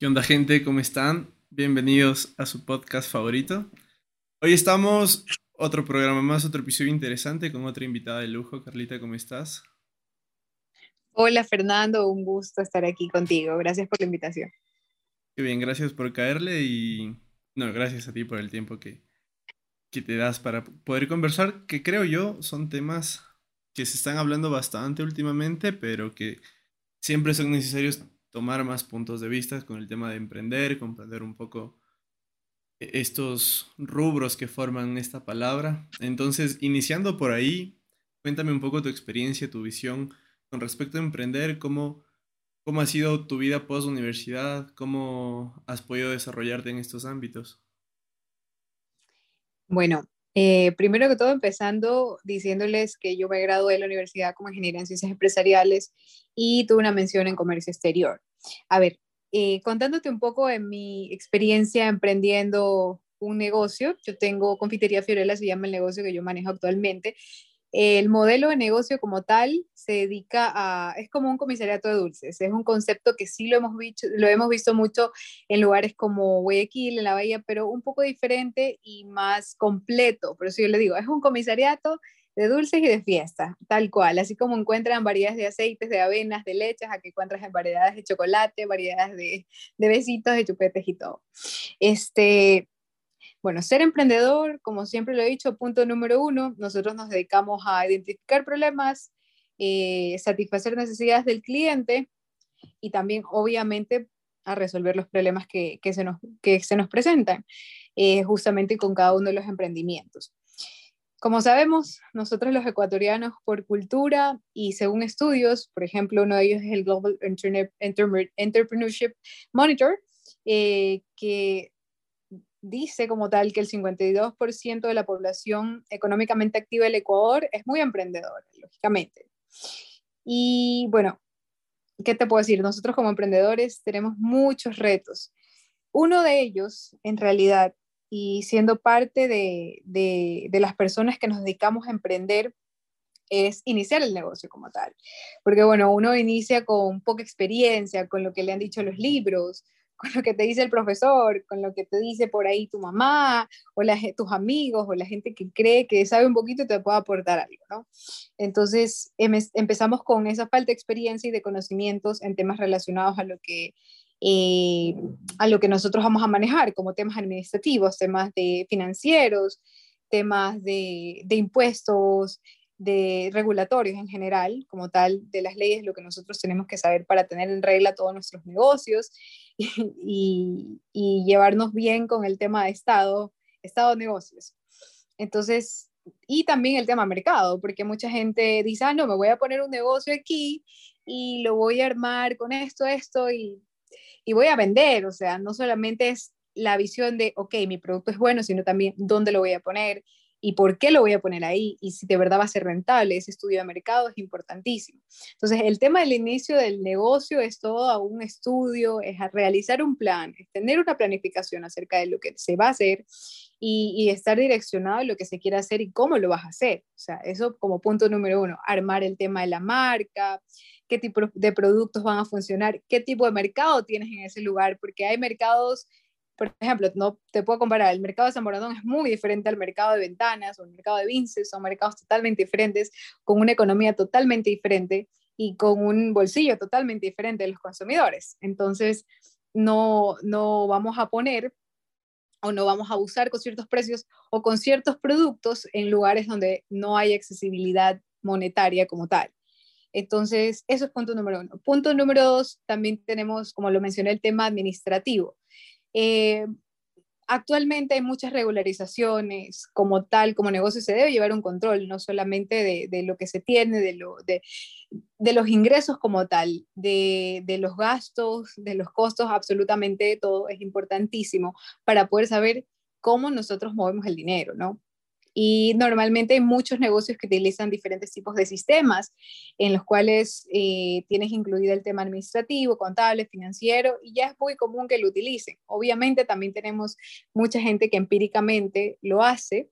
¿Qué onda gente? ¿Cómo están? Bienvenidos a su podcast favorito. Hoy estamos, otro programa más, otro episodio interesante con otra invitada de lujo. Carlita, ¿cómo estás? Hola Fernando, un gusto estar aquí contigo. Gracias por la invitación. Qué bien, gracias por caerle y no, gracias a ti por el tiempo que, que te das para poder conversar, que creo yo son temas que se están hablando bastante últimamente, pero que siempre son necesarios tomar más puntos de vista con el tema de emprender, comprender un poco e-, estos rubros que forman esta palabra. Entonces, iniciando por ahí, cuéntame un poco tu experiencia, tu visión con respecto a emprender, cómo, cómo ha sido tu vida post universidad, cómo has podido desarrollarte en estos ámbitos. Bueno, eh, primero que todo, empezando diciéndoles que yo me gradué de la universidad como ingeniera en ciencias empresariales y tuve una mención en comercio exterior. A ver, eh, contándote un poco en mi experiencia emprendiendo un negocio, yo tengo Confitería Fiorella, se llama el negocio que yo manejo actualmente. El modelo de negocio como tal se dedica a, es como un comisariato de dulces, es un concepto que sí lo hemos, visto, lo hemos visto mucho en lugares como Guayaquil, en la Bahía, pero un poco diferente y más completo. Por eso yo le digo, es un comisariato de dulces y de fiesta, tal cual, así como encuentran variedades de aceites, de avenas, de leches, aquí encuentras variedades de chocolate, variedades de, de besitos, de chupetes y todo. Este, bueno, ser emprendedor, como siempre lo he dicho, punto número uno, nosotros nos dedicamos a identificar problemas, eh, satisfacer necesidades del cliente y también, obviamente, a resolver los problemas que, que, se, nos, que se nos presentan, eh, justamente con cada uno de los emprendimientos. Como sabemos, nosotros los ecuatorianos, por cultura y según estudios, por ejemplo, uno de ellos es el Global Entrepreneurship Monitor, eh, que dice como tal que el 52% de la población económicamente activa del Ecuador es muy emprendedora, lógicamente. Y bueno, ¿qué te puedo decir? Nosotros como emprendedores tenemos muchos retos. Uno de ellos, en realidad, y siendo parte de, de, las personas que nos dedicamos a emprender, es iniciar el negocio como tal. Porque bueno, uno inicia con poca experiencia, con lo que le han dicho los libros, con lo que te dice el profesor, con lo que te dice por ahí tu mamá o tus amigos o la gente que cree que sabe un poquito y te puede aportar algo, ¿no? Entonces em, empezamos con esa falta de experiencia y de conocimientos en temas relacionados a lo que eh, a lo que nosotros vamos a manejar, como temas administrativos, temas de financieros, temas de, de impuestos, de regulatorios en general, como tal, de las leyes, lo que nosotros tenemos que saber para tener en regla todos nuestros negocios y, llevarnos bien con el tema de Estado, Estado negocios. Entonces, y también el tema mercado, porque mucha gente dice, ah, no, me voy a poner un negocio aquí y lo voy a armar con esto, esto y, y voy a vender. O sea, no solamente es la visión de, ok, mi producto es bueno, sino también dónde lo voy a poner, y por qué lo voy a poner ahí y si de verdad va a ser rentable. Ese estudio de mercado es importantísimo. Entonces, el tema del inicio del negocio es todo un estudio, es realizar un plan, es tener una planificación acerca de lo que se va a hacer y, estar direccionado en lo que se quiere hacer y cómo lo vas a hacer. O sea, eso como punto número uno, armar el tema de la marca, qué tipo de productos van a funcionar, qué tipo de mercado tienes en ese lugar, porque hay mercados por ejemplo, no te puedo comparar, el mercado de San Borondón es muy diferente al mercado de Ventanas o el mercado de Vinces, son mercados totalmente diferentes, con una economía totalmente diferente y con un bolsillo totalmente diferente de los consumidores. Entonces, no, no vamos a poner o no vamos a abusar con ciertos precios o con ciertos productos en lugares donde no hay accesibilidad monetaria como tal. Entonces, eso es punto número uno. Punto número dos, también tenemos, como lo mencioné, el tema administrativo. Eh, actualmente hay muchas regularizaciones, como tal, como negocio se debe llevar un control, no solamente de, lo que se tiene, de, lo, de, los ingresos como tal, de, los gastos, de los costos, absolutamente todo es importantísimo para poder saber cómo nosotros movemos el dinero, ¿no? Y normalmente hay muchos negocios que utilizan diferentes tipos de sistemas en los cuales eh, tienes incluido el tema administrativo, contable, financiero, y ya es muy común que lo utilicen. Obviamente también tenemos mucha gente que empíricamente lo hace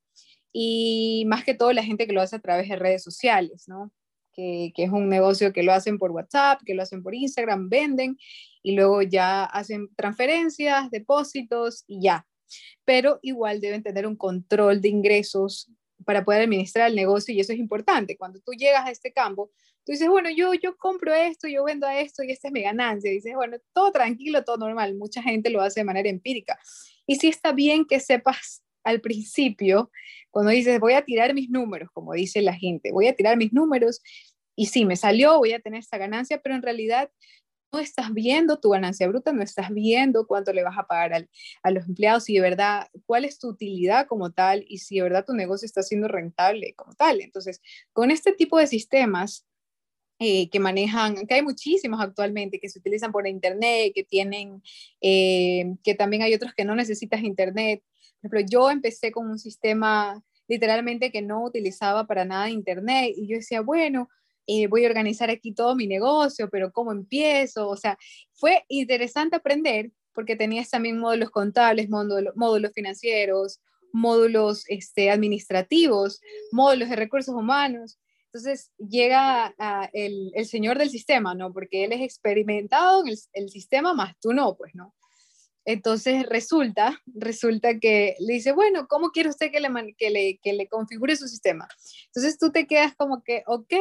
y más que todo la gente que lo hace a través de redes sociales, ¿no? Que, que, es un negocio que lo hacen por WhatsApp, que lo hacen por Instagram, venden y luego ya hacen transferencias, depósitos y ya. Pero igual deben tener un control de ingresos para poder administrar el negocio y eso es importante. Cuando tú llegas a este campo, tú dices, bueno, yo, yo compro esto, yo vendo esto y esta es mi ganancia. dices, bueno, todo tranquilo, todo normal. Mucha gente lo hace de manera empírica. Y sí está bien que sepas al principio, cuando dices, voy a tirar mis números, como dice la gente, voy a tirar mis números y sí, me salió, voy a tener esta ganancia, pero en realidad no estás viendo tu ganancia bruta, no estás viendo cuánto le vas a pagar a los empleados y de verdad cuál es tu utilidad como tal y si de verdad tu negocio está siendo rentable como tal. Entonces, con este tipo de sistemas eh, que manejan, que hay muchísimos actualmente que se utilizan por internet, que tienen, eh, que también hay otros que no necesitas internet. Por ejemplo, yo empecé con un sistema literalmente que no utilizaba para nada internet y yo decía, bueno, eh, voy a organizar aquí todo mi negocio, pero ¿cómo empiezo? O sea, fue interesante aprender porque tenías también módulos contables, módulos, módulos financieros, módulos este, administrativos, módulos de recursos humanos. Entonces llega el, el, señor del sistema, ¿no? Porque él es experimentado en el, el, sistema, más tú no, pues, ¿no? Entonces resulta, resulta que le dice, bueno, ¿cómo quiere usted que le, que le, que le configure su sistema? Entonces tú te quedas como que, ok,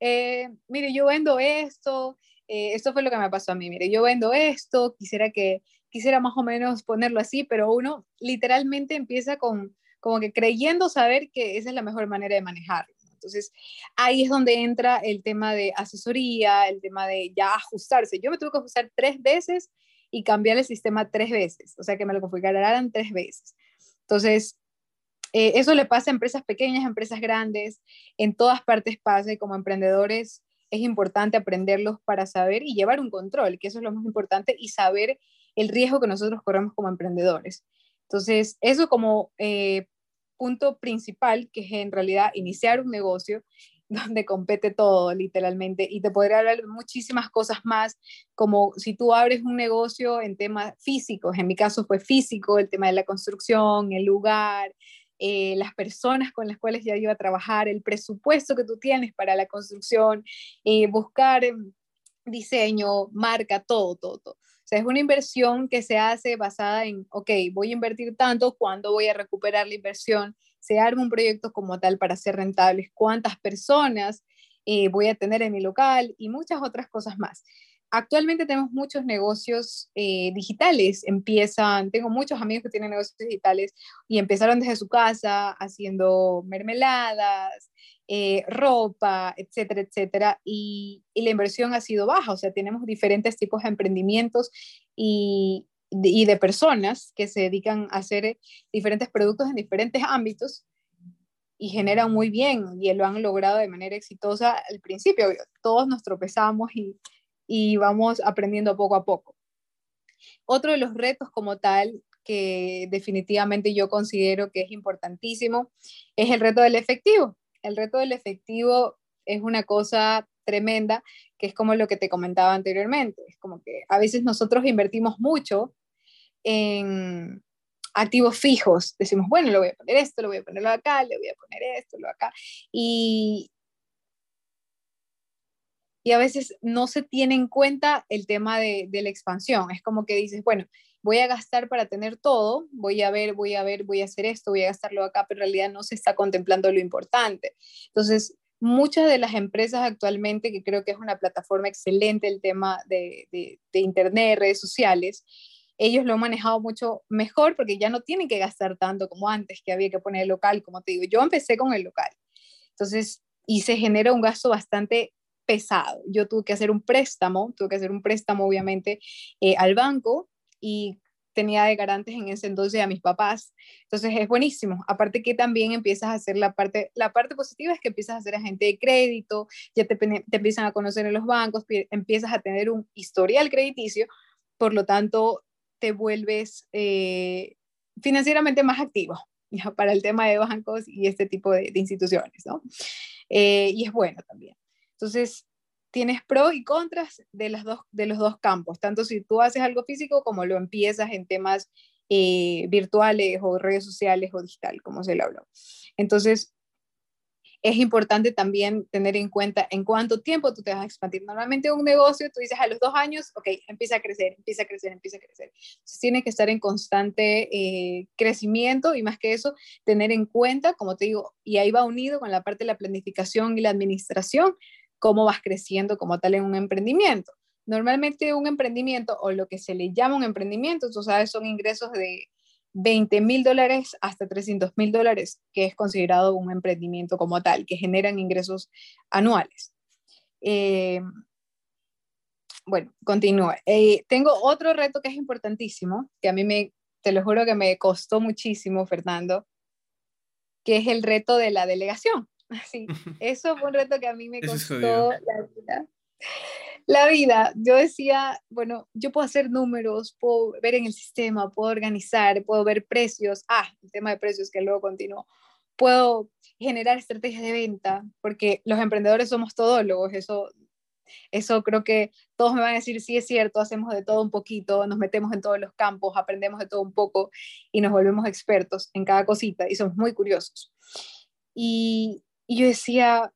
eh, mire, yo vendo esto, eh, esto fue lo que me pasó a mí, mire, yo vendo esto, quisiera que, quisiera más o menos ponerlo así, pero uno literalmente empieza con, como que creyendo saber que esa es la mejor manera de manejarlo. Entonces, ahí es donde entra el tema de asesoría, el tema de ya ajustarse. Yo me tuve que ajustar tres veces y cambiar el sistema tres veces, o sea, que me lo configuraran tres veces. Entonces, eh, eso le pasa a empresas pequeñas, a empresas grandes, en todas partes pasa y como emprendedores es importante aprenderlos para saber y llevar un control, que eso es lo más importante, y saber el riesgo que nosotros corremos como emprendedores. Entonces, eso como eh, punto principal, que es en realidad iniciar un negocio donde compete todo, literalmente, y te podría hablar de muchísimas cosas más, como si tú abres un negocio en temas físicos, en mi caso fue físico, el tema de la construcción, el lugar, eh, las personas con las cuales ya iba a trabajar, el presupuesto que tú tienes para la construcción, eh, buscar em, diseño, marca, todo, todo, todo. O sea, es una inversión que se hace basada en, ok, voy a invertir tanto, ¿cuándo voy a recuperar la inversión? Se arma un proyecto como tal para ser rentables, cuántas personas eh, voy a tener en mi local y muchas otras cosas más. Actualmente tenemos muchos negocios eh, digitales, empiezan, tengo muchos amigos que tienen negocios digitales y empezaron desde su casa haciendo mermeladas, eh, ropa, etcétera, etcétera, y, la inversión ha sido baja, o sea, tenemos diferentes tipos de emprendimientos y, y de personas que se dedican a hacer diferentes productos en diferentes ámbitos y generan muy bien y lo han logrado de manera exitosa al principio. Todos nos tropezamos y, y vamos aprendiendo poco a poco. Otro de los retos como tal que definitivamente yo considero que es importantísimo es el reto del efectivo. El reto del efectivo es una cosa tremenda, que es como lo que te comentaba anteriormente. Es como que a veces nosotros invertimos mucho en activos fijos. Decimos, bueno, lo voy a poner esto, lo voy a ponerlo acá, le voy a poner esto, lo acá. Y, y a veces no se tiene en cuenta el tema de, la expansión. Es como que dices, bueno, voy a gastar para tener todo, voy a ver, voy a ver, voy a hacer esto, voy a gastarlo acá, pero en realidad no se está contemplando lo importante. Entonces, muchas de las empresas actualmente, que creo que es una plataforma excelente el tema de, de, Internet, redes sociales, ellos lo han manejado mucho mejor porque ya no tienen que gastar tanto como antes, que había que poner el local, como te digo. Yo empecé con el local. Entonces, y se genera un gasto bastante pesado. Yo tuve que hacer un préstamo, tuve que hacer un préstamo obviamente eh, al banco y tenía de garantes en ese entonces a mis papás. Entonces es buenísimo. Aparte que también empiezas a hacer la parte, la parte positiva es que empiezas a ser agente de crédito, ya te, te empiezan a conocer en los bancos, empiezas a tener un historial crediticio, por lo tanto te vuelves eh, financieramente más activo ya, para el tema de bancos y este tipo de, instituciones, ¿no? Eh, y es bueno también. Entonces, tienes pros y contras de, las dos, de los dos campos, tanto si tú haces algo físico como lo empiezas en temas eh, virtuales o redes sociales o digital, como se le habló. Entonces, es importante también tener en cuenta en cuánto tiempo tú te vas a expandir. Normalmente un negocio, tú dices a los dos años, ok, empieza a crecer, empieza a crecer, empieza a crecer. Entonces tiene que estar en constante eh, crecimiento y más que eso, tener en cuenta, como te digo, y ahí va unido con la parte de la planificación y la administración, cómo vas creciendo como tal en un emprendimiento. Normalmente un emprendimiento o lo que se le llama un emprendimiento, tú sabes, son ingresos de 20 mil dólares hasta 300 mil dólares, que es considerado un emprendimiento como tal, que generan ingresos anuales. Eh, bueno, continúo. Eh, tengo otro reto que es importantísimo, que a mí me, te lo juro que me costó muchísimo, Fernando, que es el reto de la delegación. Así, eso fue un reto que a mí me costó la vida. La vida, yo decía, bueno, yo puedo hacer números, puedo ver en el sistema, puedo organizar, puedo ver precios, ah, el tema de precios que luego continuó, puedo generar estrategias de venta, porque los emprendedores somos todólogos, eso, eso creo que todos me van a decir, sí es cierto, hacemos de todo un poquito, nos metemos en todos los campos, aprendemos de todo un poco y nos volvemos expertos en cada cosita y somos muy curiosos. Y, y yo decía,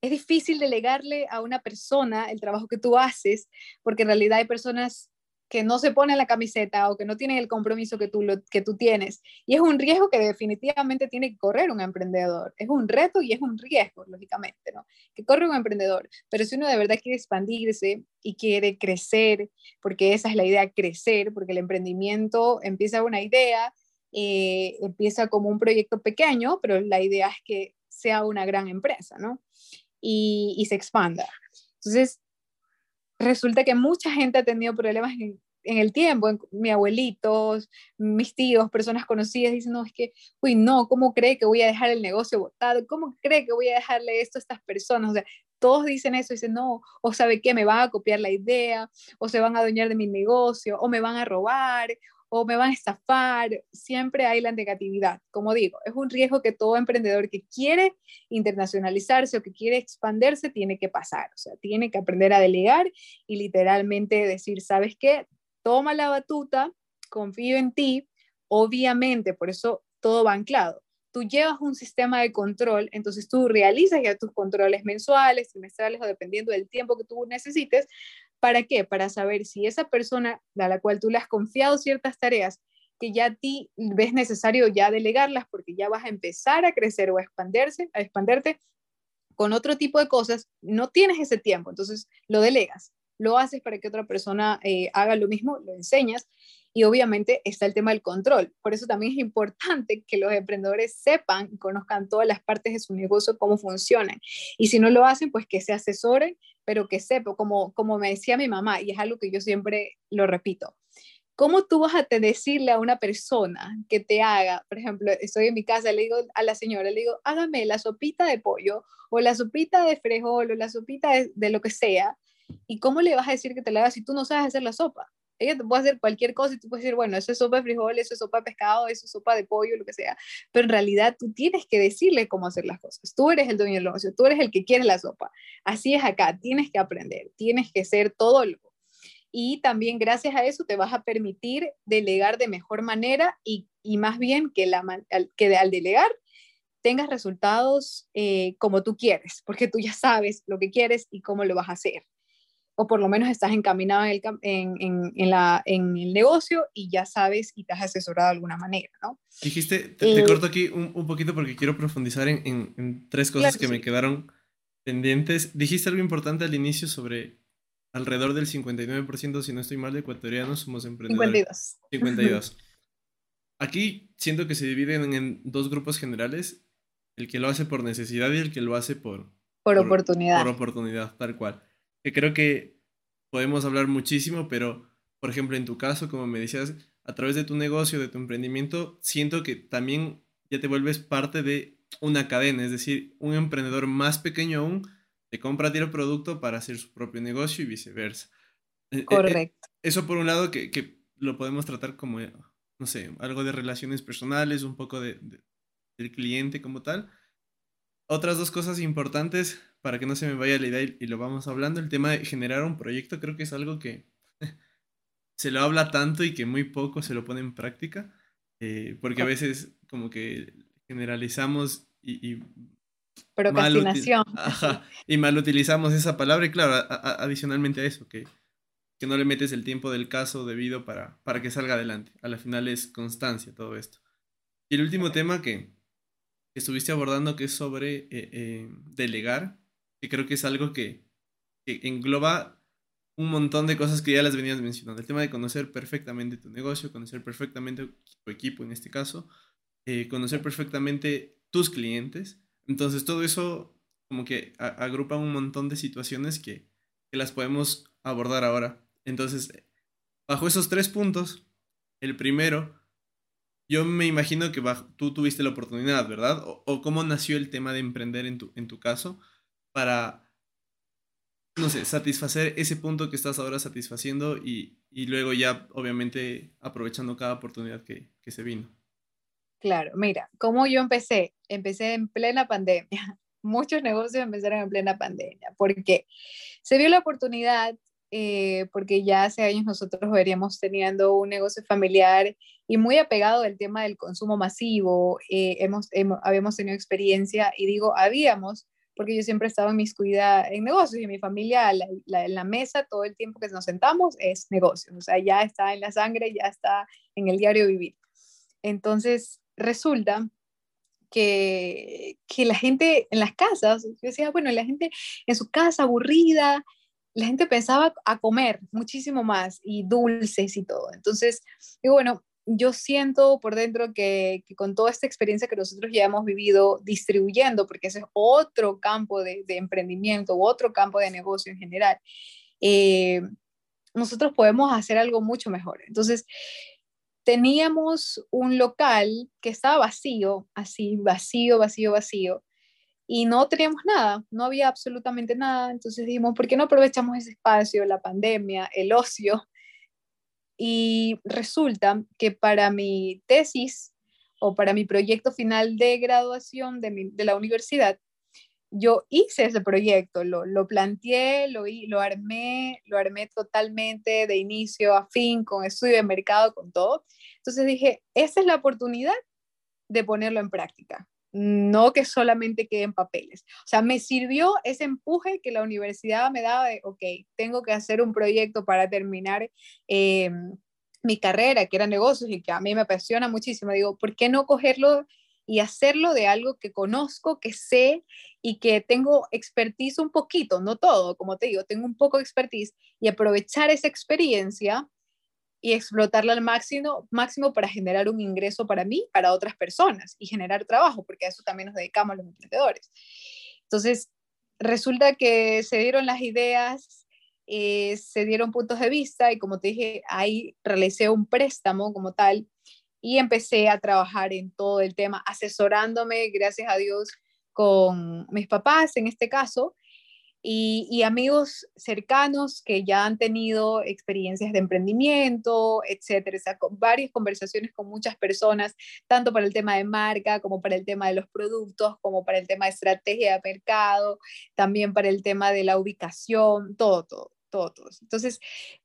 es difícil delegarle a una persona el trabajo que tú haces, porque en realidad hay personas que no se ponen la camiseta o que no tienen el compromiso que tú, que tú tienes. Y es un riesgo que definitivamente tiene que correr un emprendedor. Es un reto y es un riesgo, lógicamente, ¿no? Que corre un emprendedor. Pero si uno de verdad quiere expandirse y quiere crecer, porque esa es la idea, crecer, porque el emprendimiento empieza una idea, eh, empieza como un proyecto pequeño, pero la idea es que sea una gran empresa, ¿no? y, se expanda. Entonces, resulta que mucha gente ha tenido problemas en, el tiempo, en, mi abuelitos, mis tíos, personas conocidas, dicen, no, es que, uy, no, ¿cómo cree que voy a dejar el negocio botado? ¿Cómo cree que voy a dejarle esto a estas personas? O sea, todos dicen eso, dicen, no, o sabe qué, me van a copiar la idea, o se van a adueñar de mi negocio, o me van a robar, o me van a estafar, siempre hay la negatividad. Como digo, es un riesgo que todo emprendedor que quiere internacionalizarse o que quiere expandirse tiene que pasar, o sea, tiene que aprender a delegar y literalmente decir, ¿sabes qué? Toma la batuta, confío en ti, obviamente, por eso todo va anclado. Tú llevas un sistema de control, entonces tú realizas ya tus controles mensuales, trimestrales o dependiendo del tiempo que tú necesites ¿Para qué? Para saber si esa persona a la cual tú le has confiado ciertas tareas, que ya a ti ves necesario ya delegarlas porque ya vas a empezar a crecer o a expandirse, a expanderte con otro tipo de cosas, no tienes ese tiempo, entonces lo delegas, lo haces para que otra persona eh, haga lo mismo, lo enseñas y obviamente está el tema del control. Por eso también es importante que los emprendedores sepan y conozcan todas las partes de su negocio, cómo funcionan. Y si no lo hacen, pues que se asesoren, pero que sepan, como, como me decía mi mamá, y es algo que yo siempre lo repito. ¿Cómo tú vas a decirle a una persona que te haga, por ejemplo, estoy en mi casa, le digo a la señora, le digo, hágame la sopita de pollo o la sopita de frijol o la sopita de, de lo que sea, ¿y cómo le vas a decir que te la haga si tú no sabes hacer la sopa? ella te puede hacer cualquier cosa y tú puedes decir, bueno, eso es sopa de frijol, eso es sopa de pescado, eso es sopa de pollo, lo que sea. Pero en realidad tú tienes que decirle cómo hacer las cosas. Tú eres el dueño del negocio, tú eres el que quiere la sopa. Así es acá, tienes que aprender, tienes que ser todo lo. Y también gracias a eso te vas a permitir delegar de mejor manera y, y más bien que al delegar tengas resultados eh, como tú quieres, porque tú ya sabes lo que quieres y cómo lo vas a hacer o por lo menos estás encaminado en el, en, en, la, en el negocio y ya sabes y te has asesorado de alguna manera, ¿no? Dijiste, te, eh, corto aquí un, un, poquito porque quiero profundizar en, tres cosas que me quedaron pendientes. Dijiste algo importante al inicio sobre alrededor del 59%, si no estoy mal, de ecuatorianos somos emprendedores. 52. 52. Aquí siento que se dividen en dos grupos generales, el que lo hace por necesidad y el que lo hace por... Por, por oportunidad. Por oportunidad, tal cual que creo que podemos hablar muchísimo, pero por ejemplo en tu caso, como me decías, a través de tu negocio, de tu emprendimiento, siento que también ya te vuelves parte de una cadena, es decir, un emprendedor más pequeño aún te compra a ti el producto para hacer su propio negocio y viceversa. Eh, eh, eh, Correcto. Eso por un lado que, que lo podemos tratar como, no sé, algo de relaciones personales, un poco de, del cliente como tal. Otras dos cosas importantes para que no se me vaya la idea y, lo vamos hablando, el tema de generar un proyecto creo que es algo que se lo habla tanto y que muy poco se lo pone en práctica, eh, porque a veces como que generalizamos y, Procrastinación. y mal utilizamos esa palabra y claro, adicionalmente a eso, que, que no le metes el tiempo del caso debido para, para que salga adelante. A la final es constancia todo esto. Y el último tema que, estuviste abordando, que es sobre eh, eh, delegar, que creo que es algo que, engloba un montón de cosas que ya las venías mencionando. El tema de conocer perfectamente tu negocio, conocer perfectamente tu equipo en este caso, eh, conocer perfectamente tus clientes. Entonces todo eso como que agrupa un montón de situaciones que, que las podemos abordar ahora. Entonces, bajo esos tres puntos, el primero, yo me imagino que tú tuviste la oportunidad, ¿verdad? O, cómo nació el tema de emprender en tu, en tu caso para, no sé, satisfacer ese punto que estás ahora satisfaciendo y, y luego ya, obviamente, aprovechando cada oportunidad que, que se vino. Claro, mira, ¿cómo yo empecé? Empecé en plena pandemia. Muchos negocios empezaron en plena pandemia porque se vio la oportunidad, eh, porque ya hace años nosotros veríamos teniendo un negocio familiar y muy apegado al tema del consumo masivo. Eh, hemos, habíamos tenido experiencia y digo, habíamos, porque yo siempre estaba en mis cuidados en negocios y mi familia, en la mesa, todo el tiempo que nos sentamos es negocios. O sea, ya está en la sangre, ya está en el diario vivir. Entonces, resulta que, que la gente en las casas, yo decía, bueno, la gente en su casa aburrida, la gente pensaba a comer muchísimo más y dulces y todo. Entonces, digo, bueno, yo siento por dentro que, con toda esta experiencia que nosotros ya hemos vivido distribuyendo, porque ese es otro campo de, emprendimiento, otro campo de negocio en general, eh, nosotros podemos hacer algo mucho mejor. Entonces, teníamos un local que estaba vacío, así, vacío, vacío, vacío, y no teníamos nada, no había absolutamente nada. Entonces dijimos, ¿por qué no aprovechamos ese espacio, la pandemia, el ocio? Y resulta que para mi tesis o para mi proyecto final de graduación de, de la universidad, yo hice ese proyecto, lo, lo planteé, lo, lo armé, lo armé totalmente de inicio a fin, con estudio de mercado, con todo. Entonces dije, esa es la oportunidad de ponerlo en práctica, no que solamente quede en papeles. O sea, me sirvió ese empuje que la universidad me daba de, ok, tengo que hacer un proyecto para terminar. Eh, mi carrera, que era negocios y que a mí me apasiona muchísimo, digo, ¿por qué no cogerlo y hacerlo de algo que conozco, que sé y que tengo expertise un poquito, no todo, como te digo, tengo un poco de expertise y aprovechar esa experiencia y explotarla al máximo, máximo para generar un ingreso para mí, para otras personas y generar trabajo, porque a eso también nos dedicamos los emprendedores. Entonces, resulta que se dieron las ideas, eh, se dieron puntos de vista y como te dije, ahí realicé un préstamo como tal y empecé a trabajar en todo el tema, asesorándome, gracias a Dios, con mis papás en este caso, y, amigos cercanos que ya han tenido experiencias de emprendimiento, etcétera. varias conversaciones con muchas personas, tanto para el tema de marca, como para el tema de los productos, como para el tema de estrategia de mercado, también para el tema de la ubicación, todo, todo, todo. todo. Entonces,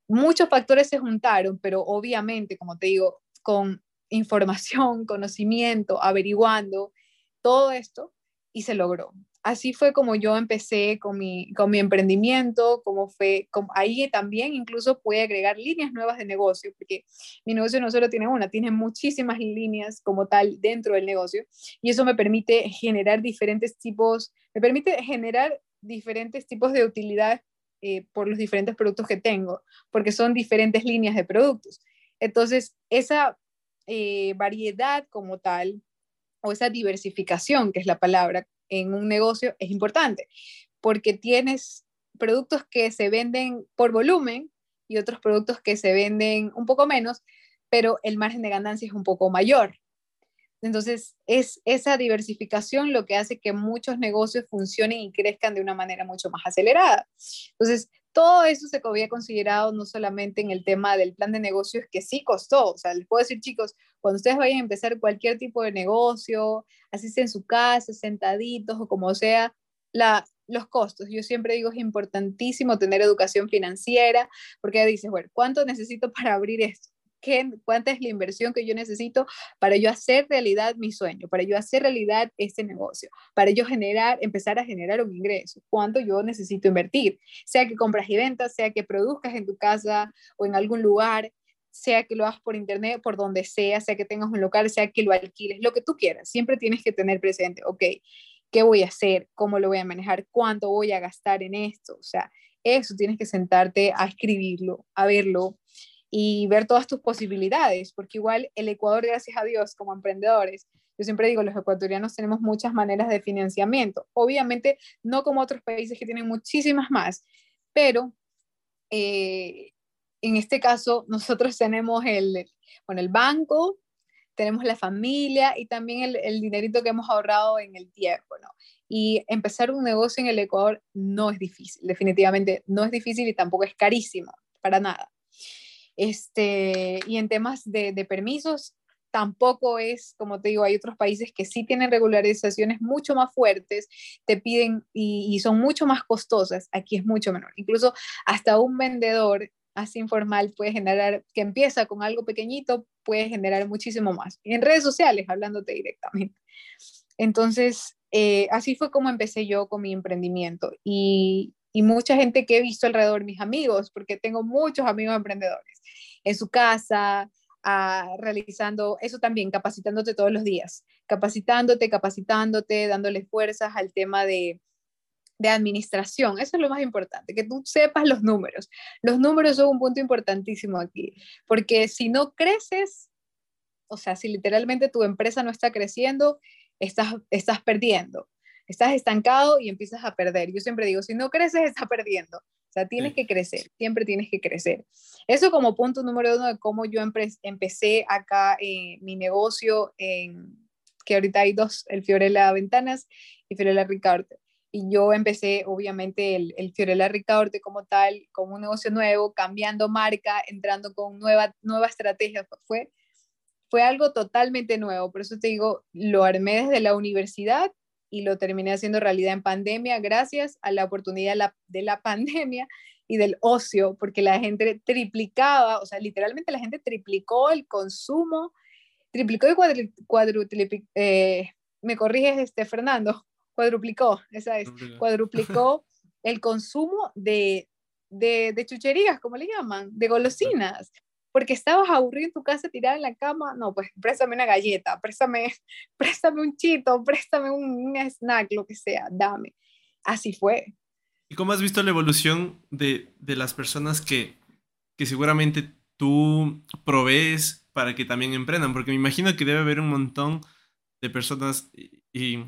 muchos factores se juntaron, pero obviamente, como te digo, con información, conocimiento, averiguando todo esto y se logró. Así fue como yo empecé con mi, con mi emprendimiento, como fue, como, ahí también incluso pude agregar líneas nuevas de negocio, porque mi negocio no solo tiene una, tiene muchísimas líneas como tal dentro del negocio, y eso me permite generar diferentes tipos, me permite generar diferentes tipos de utilidades eh, por los diferentes productos que tengo, porque son diferentes líneas de productos. Entonces, esa eh, variedad como tal, o esa diversificación, que es la palabra, en un negocio es importante, porque tienes productos que se venden por volumen y otros productos que se venden un poco menos, pero el margen de ganancia es un poco mayor. Entonces, es esa diversificación lo que hace que muchos negocios funcionen y crezcan de una manera mucho más acelerada. Entonces, todo eso se había considerado no solamente en el tema del plan de negocios, que sí costó. O sea, les puedo decir, chicos, cuando ustedes vayan a empezar cualquier tipo de negocio, así sea en su casa, sentaditos o como sea, la, los costos. Yo siempre digo es importantísimo tener educación financiera, porque dices, bueno, ¿cuánto necesito para abrir esto? Qué, cuánta es la inversión que yo necesito para yo hacer realidad mi sueño, para yo hacer realidad este negocio, para yo generar, empezar a generar un ingreso, cuánto yo necesito invertir, sea que compras y ventas, sea que produzcas en tu casa o en algún lugar, sea que lo hagas por internet, por donde sea, sea que tengas un local, sea que lo alquiles, lo que tú quieras, siempre tienes que tener presente, ok, ¿qué voy a hacer? ¿Cómo lo voy a manejar? ¿Cuánto voy a gastar en esto? O sea, eso tienes que sentarte a escribirlo, a verlo y ver todas tus posibilidades, porque igual el Ecuador, gracias a Dios, como emprendedores, yo siempre digo, los ecuatorianos tenemos muchas maneras de financiamiento. Obviamente, no como otros países que tienen muchísimas más, pero eh, en este caso, nosotros tenemos el, bueno, el banco, tenemos la familia y también el, el, dinerito que hemos ahorrado en el tiempo, ¿no? Y empezar un negocio en el Ecuador no es difícil, definitivamente no es difícil y tampoco es carísimo, para nada. Este, y en temas de, permisos, tampoco es, como te digo, hay otros países que sí tienen regularizaciones mucho más fuertes, te piden y, y, son mucho más costosas, aquí es mucho menor. Incluso hasta un vendedor así informal puede generar, que empieza con algo pequeñito, puede generar muchísimo más. En redes sociales, hablándote directamente. Entonces, eh, así fue como empecé yo con mi emprendimiento. Y, y mucha gente que he visto alrededor, mis amigos, porque tengo muchos amigos emprendedores, en su casa, a, realizando eso también, capacitándote todos los días, capacitándote, capacitándote, dándole fuerzas al tema de, de administración. Eso es lo más importante, que tú sepas los números. Los números son un punto importantísimo aquí, porque si no creces, o sea, si literalmente tu empresa no está creciendo, estás, estás perdiendo. Estás estancado y empiezas a perder. Yo siempre digo, si no creces, estás perdiendo. O sea, tienes que crecer, siempre tienes que crecer. Eso como punto número uno de cómo yo empecé acá en mi negocio, en, que ahorita hay dos, el Fiorella Ventanas y Fiorella Ricardo y yo empecé obviamente el, el Fiorella Ricaurte como tal, como un negocio nuevo, cambiando marca, entrando con nueva, nueva estrategia. Fue, fue algo totalmente nuevo, por eso te digo, lo armé desde la universidad y lo terminé haciendo realidad en pandemia gracias a la oportunidad de la, de la pandemia y del ocio, porque la gente triplicaba, o sea, literalmente la gente triplicó el consumo, triplicó y cuadruplicó, eh, me corriges, este, Fernando, cuadruplicó, esa es, cuadruplicó. el consumo de, de, de, chucherías, como le llaman, de golosinas, porque estabas aburrido en tu casa tirada en la cama, no, pues préstame una galleta, préstame, préstame un chito, préstame un, snack, lo que sea, dame. Así fue. ¿Y cómo has visto la evolución de, de las personas que, que seguramente tú provees para que también emprendan? Porque me imagino que debe haber un montón de personas y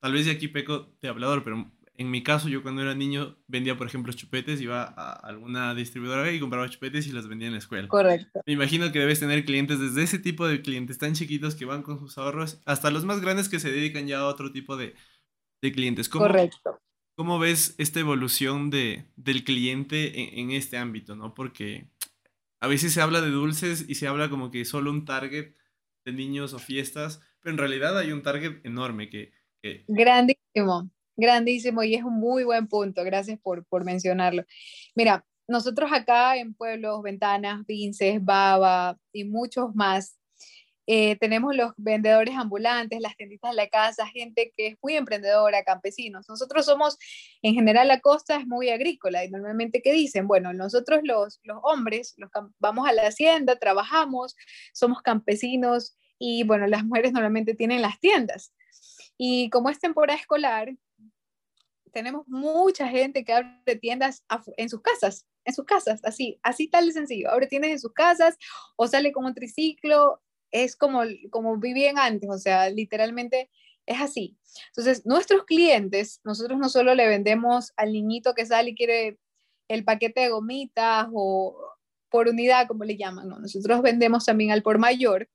tal vez de aquí peco de hablador, pero en mi caso, yo cuando era niño vendía, por ejemplo, chupetes, iba a alguna distribuidora y compraba chupetes y los vendía en la escuela. Correcto. Me imagino que debes tener clientes desde ese tipo de clientes tan chiquitos que van con sus ahorros, hasta los más grandes que se dedican ya a otro tipo de, de clientes. ¿Cómo, Correcto. ¿Cómo ves esta evolución de, del cliente en, en este ámbito? ¿no? Porque a veces se habla de dulces y se habla como que solo un target de niños o fiestas, pero en realidad hay un target enorme que Grandísimo, grandísimo y es un muy buen punto. Gracias por, por mencionarlo. Mira, nosotros acá en Pueblos, Ventanas, Vinces, Baba y muchos más, eh, tenemos los vendedores ambulantes, las tienditas de la casa, gente que es muy emprendedora, campesinos. Nosotros somos, en general, la costa es muy agrícola y normalmente, ¿qué dicen? Bueno, nosotros los, los hombres los vamos a la hacienda, trabajamos, somos campesinos y, bueno, las mujeres normalmente tienen las tiendas. Y como es temporada escolar, tenemos mucha gente que abre tiendas en sus casas, en sus casas, así, así tal de sencillo. Abre tiendas en sus casas o sale con un triciclo, es como, como vivían antes, o sea, literalmente es así. Entonces, nuestros clientes, nosotros no solo le vendemos al niñito que sale y quiere el paquete de gomitas o por unidad, como le llaman, ¿no? nosotros vendemos también al por mayor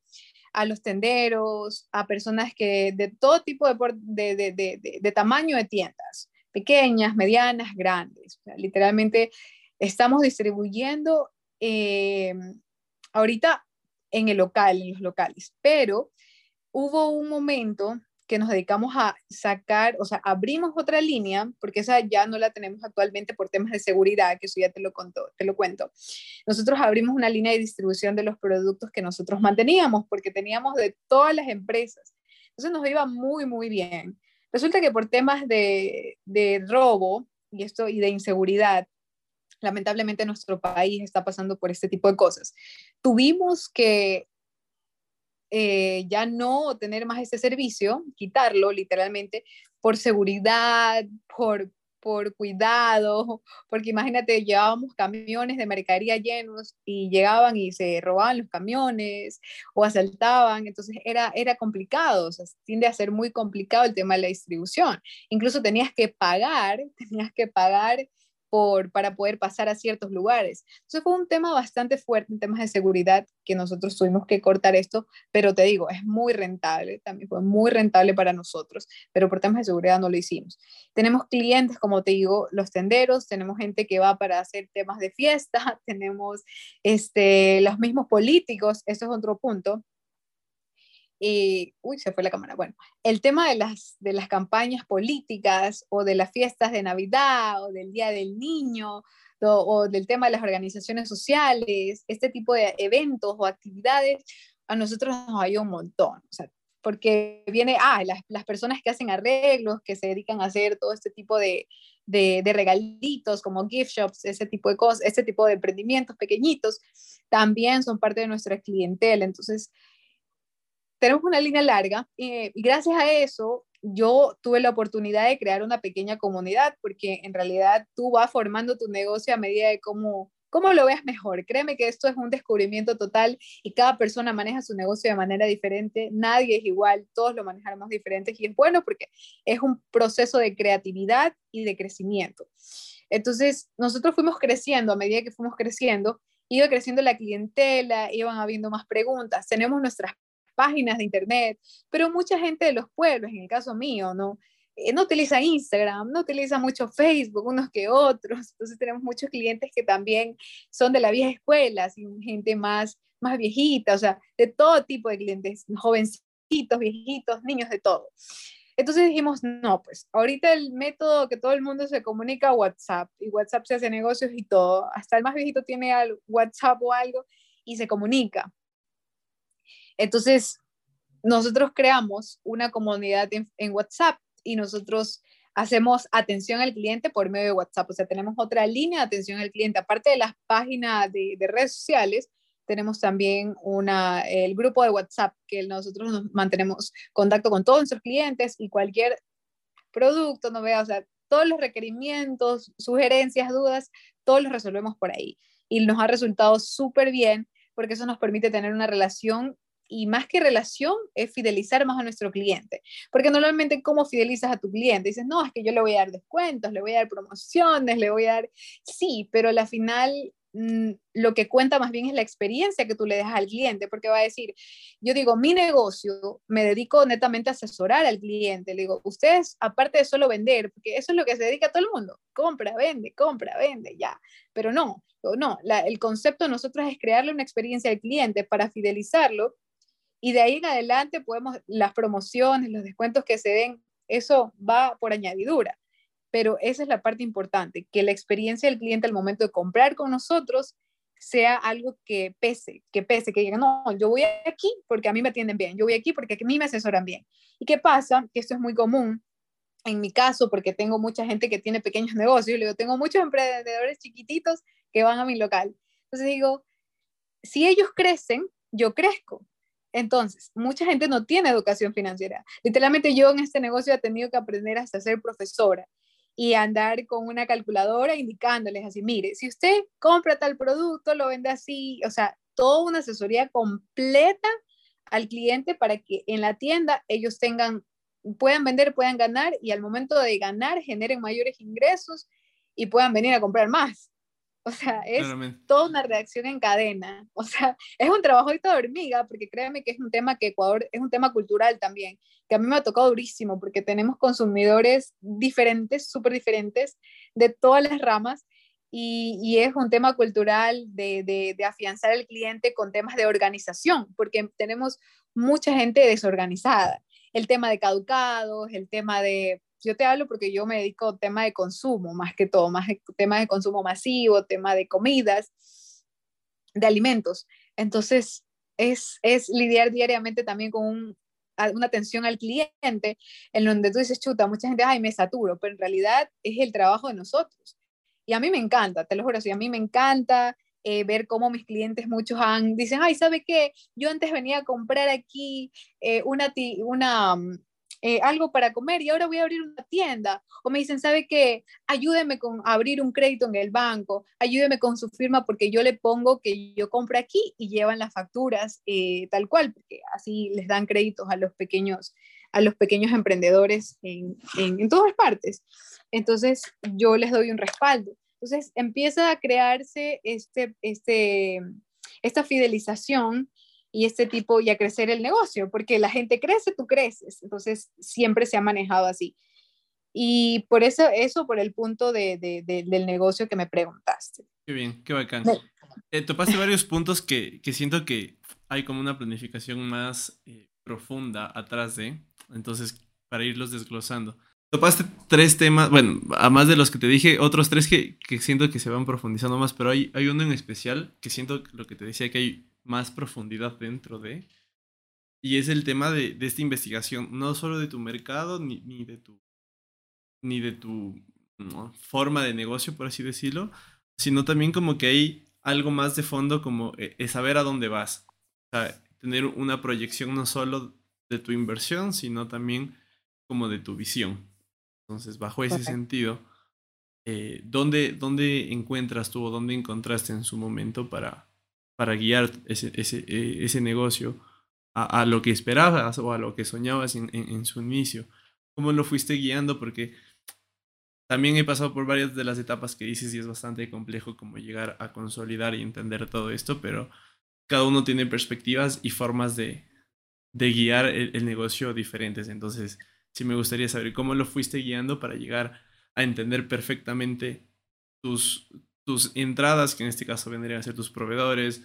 a los tenderos, a personas que de todo tipo de, de, de, de tamaño de tiendas, pequeñas, medianas, grandes. literalmente estamos distribuyendo eh, ahorita en el local, en los locales, pero hubo un momento que nos dedicamos a sacar, o sea, abrimos otra línea, porque esa ya no la tenemos actualmente por temas de seguridad, que eso ya te lo, conto, te lo cuento. Nosotros abrimos una línea de distribución de los productos que nosotros manteníamos, porque teníamos de todas las empresas. Entonces nos iba muy, muy bien. Resulta que por temas de, de robo y, esto, y de inseguridad, lamentablemente nuestro país está pasando por este tipo de cosas. Tuvimos que eh, ya no tener más ese servicio, quitarlo literalmente, por seguridad, por, por cuidado, porque imagínate, llevábamos camiones de mercadería llenos y llegaban y se robaban los camiones o asaltaban, entonces era, era complicado, o sea, tiende a ser muy complicado el tema de la distribución. Incluso tenías que pagar, tenías que pagar para poder pasar a ciertos lugares. Entonces fue un tema bastante fuerte en temas de seguridad que nosotros tuvimos que cortar esto, pero te digo, es muy rentable, también fue muy rentable para nosotros, pero por temas de seguridad no lo hicimos. Tenemos clientes, como te digo, los tenderos, tenemos gente que va para hacer temas de fiesta, tenemos este, los mismos políticos, eso es otro punto, uy, se fue la cámara. Bueno, el tema de las, de las campañas políticas o de las fiestas de Navidad o del Día del Niño o, del tema de las organizaciones sociales, este tipo de eventos o actividades, a nosotros nos ayuda un montón. O sea, porque viene, ah, las, las, personas que hacen arreglos, que se dedican a hacer todo este tipo de, de, de, regalitos como gift shops, ese tipo de cosas, ese tipo de emprendimientos pequeñitos, también son parte de nuestra clientela. Entonces, tenemos una línea larga eh, y gracias a eso yo tuve la oportunidad de crear una pequeña comunidad porque en realidad tú vas formando tu negocio a medida de cómo, cómo lo veas mejor. Créeme que esto es un descubrimiento total y cada persona maneja su negocio de manera diferente. Nadie es igual, todos lo manejamos diferentes y es bueno porque es un proceso de creatividad y de crecimiento. Entonces, nosotros fuimos creciendo a medida que fuimos creciendo iba creciendo la clientela, iban habiendo más preguntas, tenemos nuestras páginas de internet, pero mucha gente de los pueblos, en el caso mío, ¿no? Eh, no utiliza Instagram, no utiliza mucho Facebook, unos que otros. Entonces tenemos muchos clientes que también son de la vieja escuela, gente más, más viejita, o sea, de todo tipo de clientes, jovencitos, viejitos, niños, de todo. Entonces dijimos, no, pues ahorita el método que todo el mundo se comunica WhatsApp y WhatsApp se hace negocios y todo, hasta el más viejito tiene WhatsApp o algo y se comunica. Entonces, nosotros creamos una comunidad en, WhatsApp y nosotros hacemos atención al cliente por medio de WhatsApp. O sea, tenemos otra línea de atención al cliente. Aparte de las páginas de, redes sociales, tenemos también una, el grupo de WhatsApp que nosotros nos mantenemos contacto con todos nuestros clientes y cualquier producto, no vea, o sea, todos los requerimientos, sugerencias, dudas, todos los resolvemos por ahí. Y nos ha resultado súper bien porque eso nos permite tener una relación y más que relación es fidelizar más a nuestro cliente. Porque normalmente, ¿cómo fidelizas a tu cliente? Dices, no, es que yo le voy a dar descuentos, le voy a dar promociones, le voy a dar... Sí, pero al final mm, lo que cuenta más bien es la experiencia que tú le dejas al cliente, porque va a decir, yo digo, mi negocio, me dedico netamente a asesorar al cliente, le digo, ustedes, aparte de solo vender, porque eso es lo que se dedica a todo el mundo, compra, vende, compra, vende, ya, pero no, no, el concepto de nosotros es crearle una experiencia al cliente para fidelizarlo y de ahí en adelante podemos, las promociones, los descuentos que se den, eso va por añadidura. Pero esa es la parte importante, que la experiencia del cliente al momento de comprar con nosotros sea algo que pese, que pese, que diga, no, yo voy aquí porque a mí me atienden bien, yo voy aquí porque a mí me asesoran bien. ¿Y qué pasa? Que esto es muy común en mi caso, porque tengo mucha gente que tiene pequeños negocios, yo tengo muchos emprendedores chiquititos que van a mi local. Entonces digo, si ellos crecen, yo crezco. Entonces, mucha gente no tiene educación financiera. Literalmente yo en este negocio he tenido que aprender hasta ser profesora y andar con una calculadora indicándoles así, mire, si usted compra tal producto, lo vende así, o sea, toda una asesoría completa al cliente para que en la tienda ellos tengan, puedan vender, puedan ganar y al momento de ganar generen mayores ingresos y puedan venir a comprar más. O sea, es toda una reacción en cadena. O sea, es un trabajo de hormiga, porque créeme que es un tema que Ecuador es un tema cultural también, que a mí me ha tocado durísimo, porque tenemos consumidores diferentes, súper diferentes, de todas las ramas, y, y, es un tema cultural de, de, de afianzar al cliente con temas de organización, porque tenemos mucha gente desorganizada el tema de caducados, el tema de, yo te hablo porque yo me dedico al tema de consumo, más que todo, más tema de consumo masivo, tema de comidas, de alimentos. Entonces, es, es lidiar diariamente también con un, una atención al cliente en donde tú dices, chuta, mucha gente, ay, me saturo, pero en realidad es el trabajo de nosotros. Y a mí me encanta, te lo juro, sí, a mí me encanta eh, ver cómo mis clientes, muchos han, dicen, ay, ¿sabe qué? Yo antes venía a comprar aquí eh, una, una, mm, eh, algo para comer y ahora voy a abrir una tienda. O me dicen, ¿sabe qué? Ayúdeme con abrir un crédito en el banco, ayúdeme con su firma porque yo le pongo que yo compro aquí y llevan las facturas tal cual, porque así les dan créditos a los pequeños, a los pequeños emprendedores en, en, en todas partes. Entonces, yo les doy un respaldo. Entonces, empieza a crearse este, este, esta fidelización y este tipo y a crecer el negocio, porque la gente crece, tú creces. Entonces, siempre se ha manejado así. Y por eso, eso por el punto de, de, del negocio que me preguntaste. Qué bien, qué bacán. Eh, topaste varios puntos que, que, siento que hay como una planificación más eh, profunda atrás de, entonces, para irlos desglosando. Topaste tres temas, bueno, además de los que te dije, otros tres que, que, siento que se van profundizando más, pero hay, hay uno en especial que siento lo que te decía que hay más profundidad dentro de, y es el tema de, de esta investigación, no solo de tu mercado, ni, ni de tu, ni de tu forma de negocio, por así decirlo, sino también como que hay algo más de fondo como eh, saber a dónde vas. O sea, tener una proyección no solo de tu inversión, sino también como de tu visión. Entonces, bajo ese sentido, eh, ¿dónde, ¿dónde, encuentras tú o dónde encontraste en su momento para, para guiar ese, ese, eh, ese negocio a, a, lo que esperabas o a lo que soñabas en, en, su inicio? ¿Cómo lo fuiste guiando? Porque también he pasado por varias de las etapas que dices y es bastante complejo como llegar a consolidar y entender todo esto, pero cada uno tiene perspectivas y formas de, de guiar el, el negocio diferentes. Entonces, sí me gustaría saber cómo lo fuiste guiando para llegar a entender perfectamente tus, tus entradas, que en este caso vendrían a ser tus proveedores,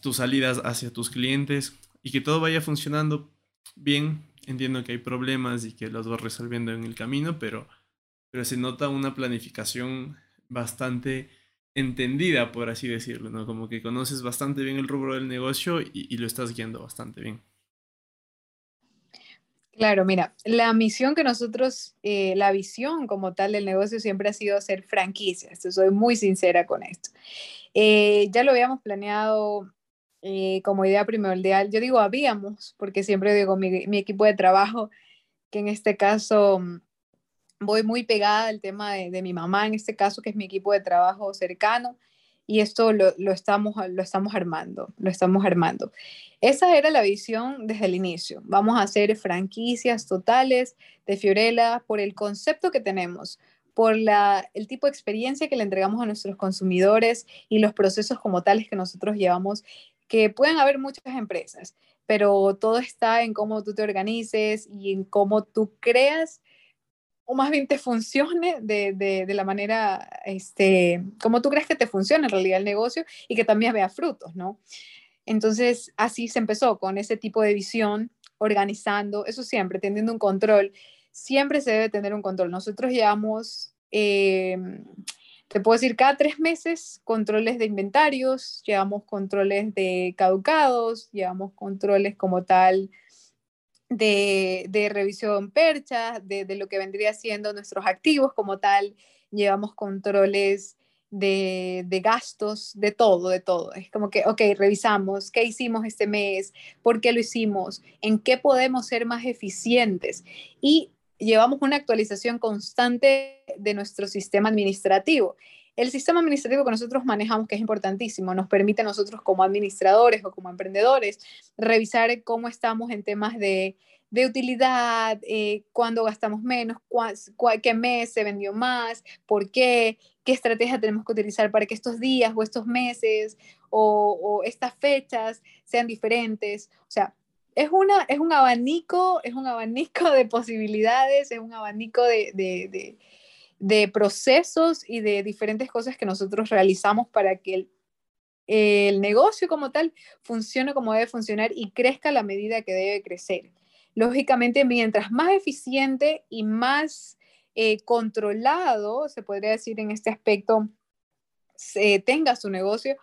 tus salidas hacia tus clientes y que todo vaya funcionando bien. Entiendo que hay problemas y que los vas resolviendo en el camino, pero, pero se nota una planificación bastante entendida, por así decirlo, ¿no? Como que conoces bastante bien el rubro del negocio y, y lo estás guiando bastante bien. Claro, mira, la misión que nosotros, eh, la visión como tal del negocio siempre ha sido ser franquicias. Soy muy sincera con esto. Eh, ya lo habíamos planeado eh, como idea primordial. Yo digo habíamos, porque siempre digo mi, mi, equipo de trabajo, que en este caso mm, voy muy pegada al tema de, de mi mamá, en este caso, que es mi equipo de trabajo cercano y esto lo, estamos, lo estamos armando, lo estamos armando. Esa era la visión desde el inicio. Vamos a hacer franquicias totales de Fiorella por el concepto que tenemos, por la, el tipo de experiencia que le entregamos a nuestros consumidores y los procesos como tales que nosotros llevamos, que pueden haber muchas empresas, pero todo está en cómo tú te organices y en cómo tú creas o más bien te funcione de, de, de, la manera, este, como tú crees que te funciona en realidad el negocio y que también vea frutos, ¿no? Entonces, así se empezó con ese tipo de visión, organizando, eso siempre, teniendo un control. Siempre se debe tener un control. Nosotros llevamos, eh, te puedo decir, cada tres meses controles de inventarios, llevamos controles de caducados, llevamos controles como tal de, revisión percha, de, de, lo que vendría siendo nuestros activos como tal, llevamos controles de, de, gastos, de todo, de todo. Es como que, ok, revisamos qué hicimos este mes, por qué lo hicimos, en qué podemos ser más eficientes y llevamos una actualización constante de nuestro sistema administrativo. El sistema administrativo que nosotros manejamos, que es importantísimo, nos permite a nosotros como administradores o como emprendedores revisar cómo estamos en temas de, de utilidad, eh, cuándo gastamos menos, qué mes se vendió más, por qué, qué estrategia tenemos que utilizar para que estos días o estos meses o, o estas fechas sean diferentes. O sea, es, una, es un abanico, es un abanico de posibilidades, es un abanico de, de, de de procesos y de diferentes cosas que nosotros realizamos para que el, el, negocio como tal funcione como debe funcionar y crezca a la medida que debe crecer. lógicamente, mientras más eficiente y más eh, controlado, se podría decir en este aspecto, se tenga su negocio,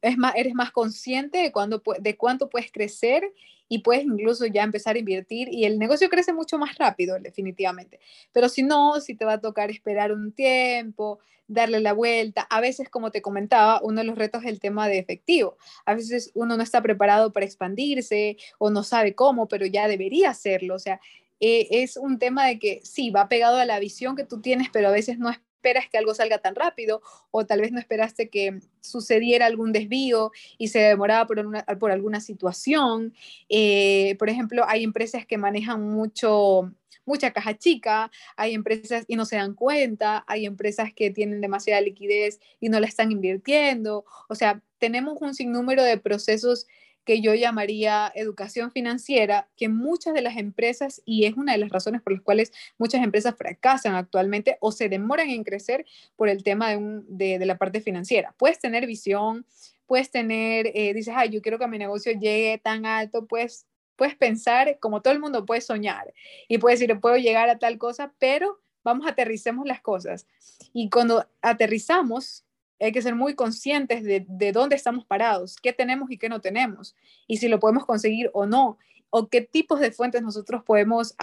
es más, eres más consciente de, cuándo, de cuánto puedes crecer y puedes incluso ya empezar a invertir y el negocio crece mucho más rápido, definitivamente. Pero si no, si te va a tocar esperar un tiempo, darle la vuelta. A veces, como te comentaba, uno de los retos es el tema de efectivo. A veces uno no está preparado para expandirse o no sabe cómo, pero ya debería hacerlo. O sea, eh, es un tema de que sí, va pegado a la visión que tú tienes, pero a veces no esperas que algo salga tan rápido o tal vez no esperaste que sucediera algún desvío y se demoraba por, por alguna situación. Eh, por ejemplo, hay empresas que manejan mucho mucha caja chica, hay empresas y no se dan cuenta, hay empresas que tienen demasiada liquidez y no la están invirtiendo. O sea, tenemos un sinnúmero de procesos que yo llamaría educación financiera, que muchas de las empresas, y es una de las razones por las cuales muchas empresas fracasan actualmente o se demoran en crecer por el tema de, de, la parte financiera. Puedes tener visión, puedes tener, eh, dices, ay, yo quiero que mi negocio llegue tan alto, pues puedes pensar, como todo el mundo puede soñar y puedes decir, puedo llegar a tal cosa, pero vamos, aterricemos las cosas. Y cuando aterrizamos, hay que ser muy conscientes de, de, dónde estamos parados, qué tenemos y qué no tenemos, y si lo podemos conseguir o no, o qué tipos de fuentes nosotros podemos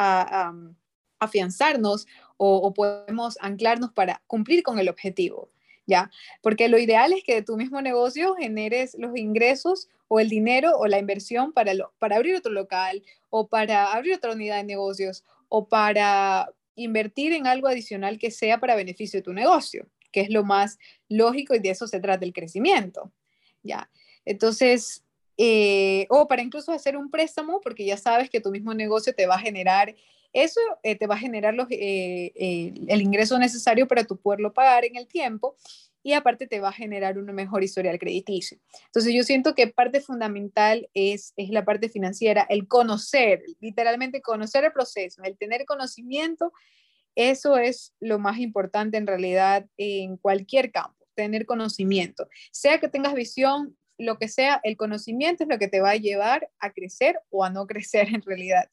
afianzarnos o, podemos anclarnos para cumplir con el objetivo. ¿Ya? Porque lo ideal es que de tu mismo negocio generes los ingresos o el dinero o la inversión para, lo, para abrir otro local o para abrir otra unidad de negocios o para invertir en algo adicional que sea para beneficio de tu negocio que es lo más lógico y de eso se trata el crecimiento. ¿ya? Entonces, eh, o para incluso hacer un préstamo, porque ya sabes que tu mismo negocio te va a generar eso, eh, te va a generar los, eh, el ingreso necesario para tu poderlo pagar en el tiempo y aparte te va a generar una mejor historial crediticio. Entonces yo siento que parte fundamental es, es la parte financiera, el conocer, literalmente conocer el proceso, el tener conocimiento eso es lo más importante en realidad en cualquier campo, tener conocimiento. Sea que tengas visión, lo que sea, el conocimiento es lo que te va a llevar a crecer o a no crecer en realidad.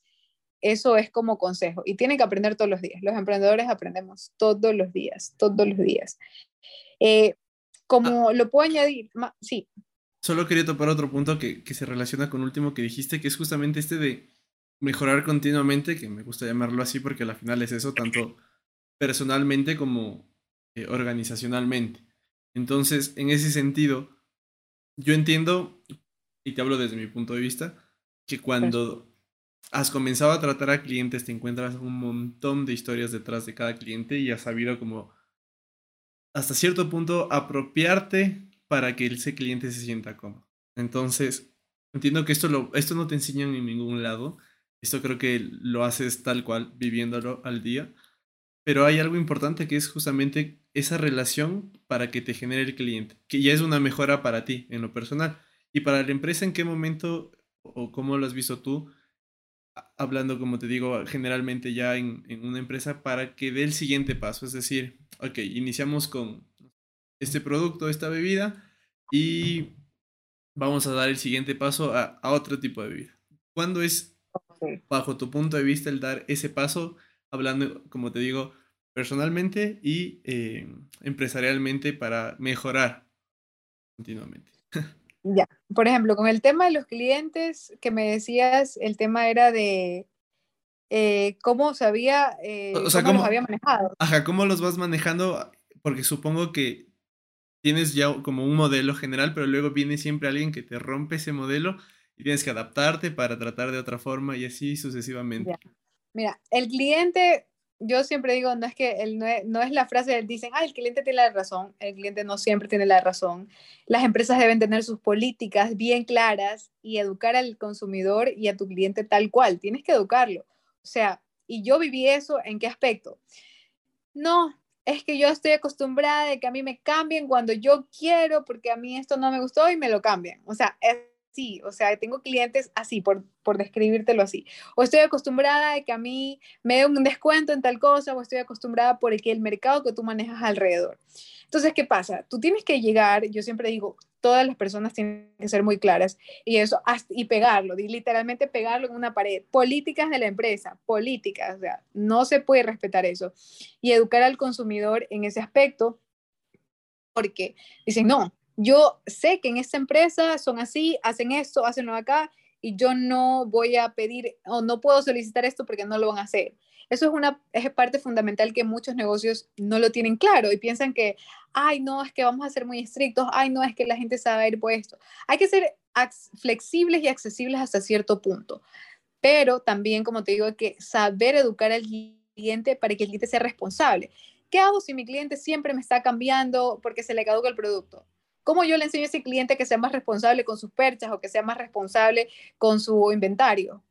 Eso es como consejo y tienen que aprender todos los días. Los emprendedores aprendemos todos los días, todos los días. Eh, como ah. lo puedo añadir, sí. Solo quería topar otro punto que, que se relaciona con último que dijiste, que es justamente este de mejorar continuamente, que me gusta llamarlo así porque al final es eso, tanto personalmente como eh, organizacionalmente. Entonces, en ese sentido, yo entiendo, y te hablo desde mi punto de vista, que cuando has comenzado a tratar a clientes te encuentras un montón de historias detrás de cada cliente y has sabido como hasta cierto punto apropiarte para que ese cliente se sienta cómodo. Entonces, entiendo que esto, lo, esto no te enseñan en ningún lado esto creo que lo haces tal cual, viviéndolo al día. Pero hay algo importante que es justamente esa relación para que te genere el cliente, que ya es una mejora para ti en lo personal. Y para la empresa, ¿en qué momento o cómo lo has visto tú? Hablando, como te digo, generalmente ya en, una empresa para que dé el siguiente paso. Es decir, ok, iniciamos con este producto, esta bebida y vamos a dar el siguiente paso a, a otro tipo de bebida. ¿Cuándo es bajo tu punto de vista, el dar ese paso, hablando, como te digo, personalmente y eh, empresarialmente para mejorar continuamente? Ya, por ejemplo, con el tema de los clientes que me decías, el tema era de eh, cómo se había, eh, cómo, los había manejado. Ajá, cómo los vas manejando, porque supongo que tienes ya como un modelo general, pero luego viene siempre alguien que te rompe ese modelo y tienes que adaptarte para tratar de otra forma y así sucesivamente. Mira, el cliente, yo siempre digo, no es que el, no, es, la frase, dicen, ah, el cliente tiene la razón, el cliente no siempre tiene la razón. Las empresas deben tener sus políticas bien claras y educar al consumidor y a tu cliente tal cual, tienes que educarlo. O sea, y yo viví eso, ¿en qué aspecto? No, es que yo estoy acostumbrada de que a mí me cambien cuando yo quiero porque a mí esto no me gustó y me lo cambian. O sea, es así, o sea, tengo clientes así, por, por describírtelo así. O estoy acostumbrada a que a mí me den un descuento en tal cosa, o estoy acostumbrada por el, mercado que tú manejas alrededor. Entonces, ¿qué pasa? Tú tienes que llegar, yo siempre digo, todas las personas tienen que ser muy claras y eso, y pegarlo, literalmente pegarlo en una pared. Políticas de la empresa, políticas, o sea, no se puede respetar eso. Y educar al consumidor en ese aspecto, porque dicen, no, yo sé que en esta empresa son así, hacen esto, hacen lo acá, y yo no voy a pedir o no puedo solicitar esto porque no lo van a hacer. Eso es una es parte fundamental que muchos negocios no lo tienen claro y piensan que, ay, no, es que vamos a ser muy estrictos, ay, no, es que la gente sabe ir puesto. Hay que ser flexibles y accesibles hasta cierto punto, pero también, como te digo, hay que saber educar al cliente para que el cliente sea responsable. ¿Qué hago si mi cliente siempre me está cambiando porque se le caduca el producto? ¿Cómo yo le enseño a ese cliente que sea más responsable con sus perchas o que sea más responsable con su inventario?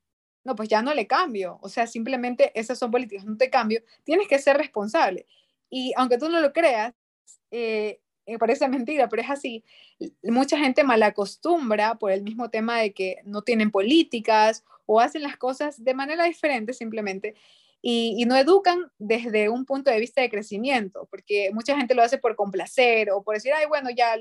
no, pues ya no le cambio. O sea, simplemente esas son políticas, no te cambio. Tienes que ser responsable. Y aunque tú no lo creas, eh, me parece mentira, pero es así. Mucha gente malacostumbra por el mismo tema de que no tienen políticas o hacen las cosas de manera diferente simplemente y, y, no educan desde un punto de vista de crecimiento, porque mucha gente lo hace por complacer o por decir, ay, bueno, ya,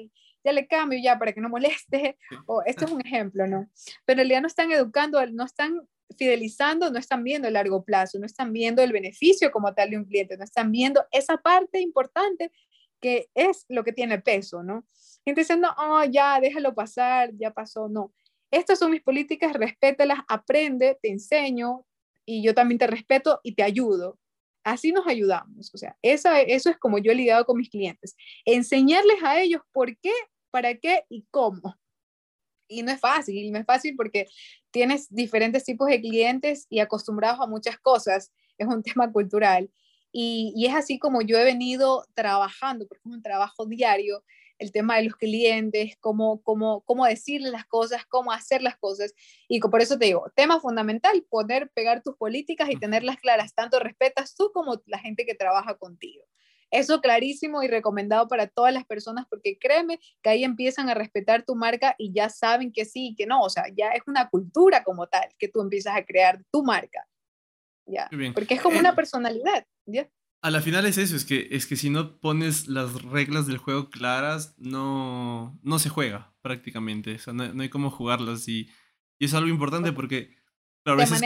ya le cambio ya para que no moleste, o esto es un ejemplo, ¿no? Pero en realidad no están educando, no están fidelizando no están viendo el largo plazo, no están viendo el beneficio como tal de un cliente, no están viendo esa parte importante que es lo que tiene peso, ¿no? Gente diciendo, oh, ya, déjalo pasar, ya pasó, no. Estas son mis políticas, respétalas, aprende, te enseño y yo también te respeto y te ayudo. Así nos ayudamos. O sea, esa, eso es como yo he lidiado con mis clientes. Enseñarles a ellos por qué, para qué y cómo y no es fácil, y no es fácil porque tienes diferentes tipos de clientes y acostumbrados a muchas cosas, es un tema cultural. Y, y, es así como yo he venido trabajando, porque es un trabajo diario, el tema de los clientes, cómo, cómo, cómo decirles las cosas, cómo hacer las cosas. Y por eso te digo, tema fundamental, poder pegar tus políticas y tenerlas claras, tanto respetas tú como la gente que trabaja contigo. Eso clarísimo y recomendado para todas las personas porque créeme que ahí empiezan a respetar tu marca y ya saben que sí y que no, o sea, ya es una cultura como tal que tú empiezas a crear tu marca. Ya, porque es como una eh, personalidad, ¿ya? A la final es eso, es que, es que si no pones las reglas del juego claras, no, no se juega prácticamente, o sea, no, hay cómo jugarlas y, y, es algo importante porque a veces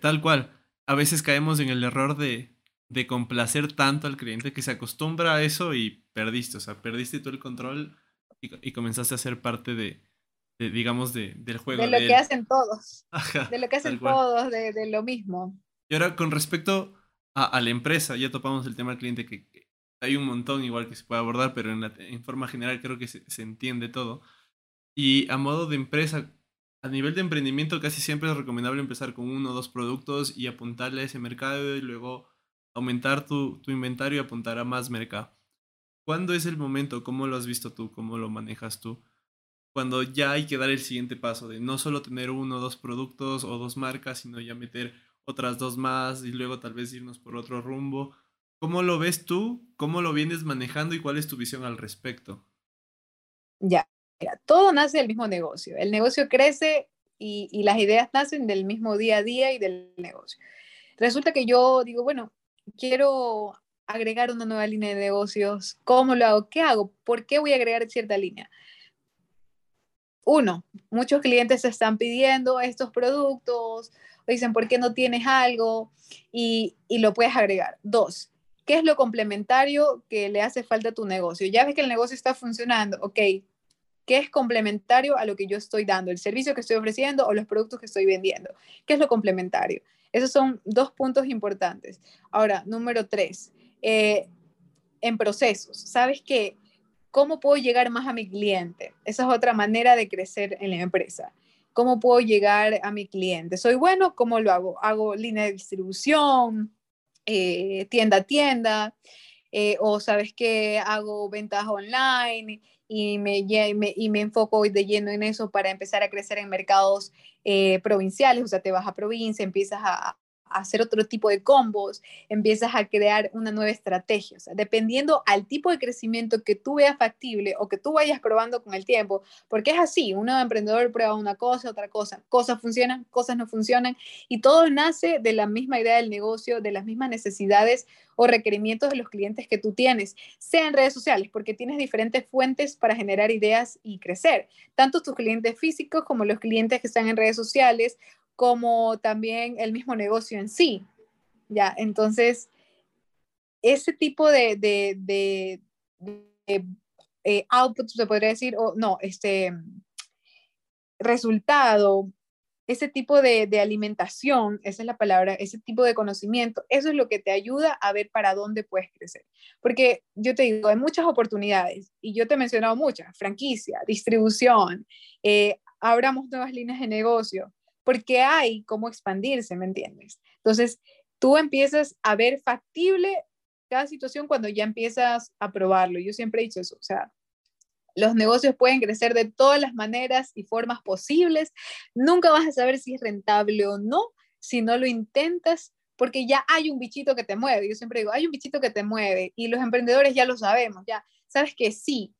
tal cual, a veces caemos en el error de, de complacer tanto al cliente que se acostumbra a eso y perdiste, o sea, perdiste todo el control y, comenzaste a ser parte de, digamos, de, del juego. De lo que hacen todos. de lo que hacen todos, de, lo mismo. Y ahora, con respecto a, la empresa, ya topamos el tema del cliente, que, hay un montón igual que se puede abordar, pero en, en forma general creo que se, se entiende todo. Y a modo de empresa, a nivel de emprendimiento casi siempre es recomendable empezar con uno o dos productos y apuntarle a ese mercado y luego aumentar tu, inventario y apuntar a más mercado. ¿Cuándo es el momento? ¿Cómo lo has visto tú? ¿Cómo lo manejas tú? Cuando ya hay que dar el siguiente paso de no solo tener uno o dos productos o dos marcas, sino ya meter otras dos más y luego tal vez irnos por otro rumbo. ¿Cómo lo ves tú? ¿Cómo lo vienes manejando y cuál es tu visión al respecto? Ya, todo nace del mismo negocio. El negocio crece y, y las ideas nacen del mismo día a día y del negocio. Resulta que yo digo, bueno, quiero agregar una nueva línea de negocios, ¿cómo lo hago? ¿Qué hago? ¿Por qué voy a agregar cierta línea? Uno, muchos clientes están pidiendo estos productos, dicen, ¿por qué no tienes algo? Y, y lo puedes agregar. Dos, ¿qué es lo complementario que le hace falta a tu negocio? Ya ves que el negocio está funcionando, ok, ¿qué es complementario a lo que yo estoy dando? ¿El servicio que estoy ofreciendo o los productos que estoy vendiendo? ¿Qué es lo complementario? Esos son dos puntos importantes. Ahora, número tres, eh, en procesos. ¿Sabes qué? ¿Cómo puedo llegar más a mi cliente? Esa es otra manera de crecer en la empresa. ¿Cómo puedo llegar a mi cliente? ¿Soy bueno? ¿Cómo lo hago? Hago línea de distribución, eh, tienda a tienda, eh, o sabes que hago ventas online y me, y me enfoco de lleno en eso para empezar a crecer en mercados eh, provinciales, o sea, te vas a provincia, empiezas a, hacer otro tipo de combos, empiezas a crear una nueva estrategia. O sea, dependiendo al tipo de crecimiento que tú veas factible o que tú vayas probando con el tiempo, porque es así, uno emprendedor prueba una cosa, otra cosa, cosas funcionan, cosas no funcionan, y todo nace de la misma idea del negocio, de las mismas necesidades o requerimientos de los clientes que tú tienes, sea en redes sociales, porque tienes diferentes fuentes para generar ideas y crecer, tanto tus clientes físicos como los clientes que están en redes sociales como también el mismo negocio en sí. Ya, entonces, ese tipo de, de, de, eh, output, se podría decir, o no, este resultado, ese tipo de, de, alimentación, esa es la palabra, ese tipo de conocimiento, eso es lo que te ayuda a ver para dónde puedes crecer. Porque yo te digo, hay muchas oportunidades y yo te he mencionado muchas, franquicia, distribución, eh, abramos nuevas líneas de negocio, porque hay cómo expandirse, ¿me entiendes? Entonces, tú empiezas a ver factible cada situación cuando ya empiezas a probarlo. Yo siempre he dicho eso, o sea, los negocios pueden crecer de todas las maneras y formas posibles. Nunca vas a saber si es rentable o no si no lo intentas, porque ya hay un bichito que te mueve. Yo siempre digo, hay un bichito que te mueve y los emprendedores ya lo sabemos, ya sabes que sí,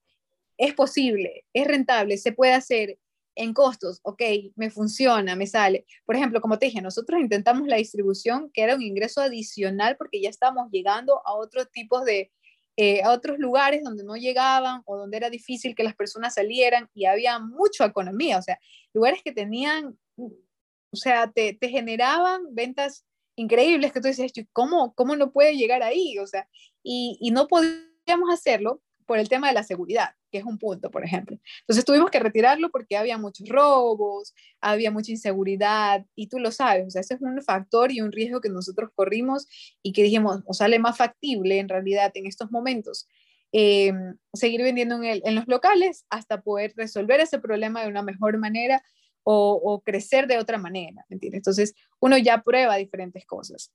es posible, es rentable, se puede hacer en costos, ok, me funciona, me sale. Por ejemplo, como te dije, nosotros intentamos la distribución, que era un ingreso adicional porque ya estamos llegando a otros tipos de, eh, a otros lugares donde no llegaban o donde era difícil que las personas salieran y había mucha economía, o sea, lugares que tenían, o sea, te, te generaban ventas increíbles que tú dices, ¿cómo, ¿cómo no puede llegar ahí? O sea, y, y no podíamos hacerlo por el tema de la seguridad que es un punto, por ejemplo. Entonces tuvimos que retirarlo porque había muchos robos, había mucha inseguridad y tú lo sabes, o sea, ese es un factor y un riesgo que nosotros corrimos y que dijimos, o sale más factible en realidad en estos momentos eh, seguir vendiendo en, en, los locales hasta poder resolver ese problema de una mejor manera o, crecer de otra manera, ¿me? Entonces uno ya prueba diferentes cosas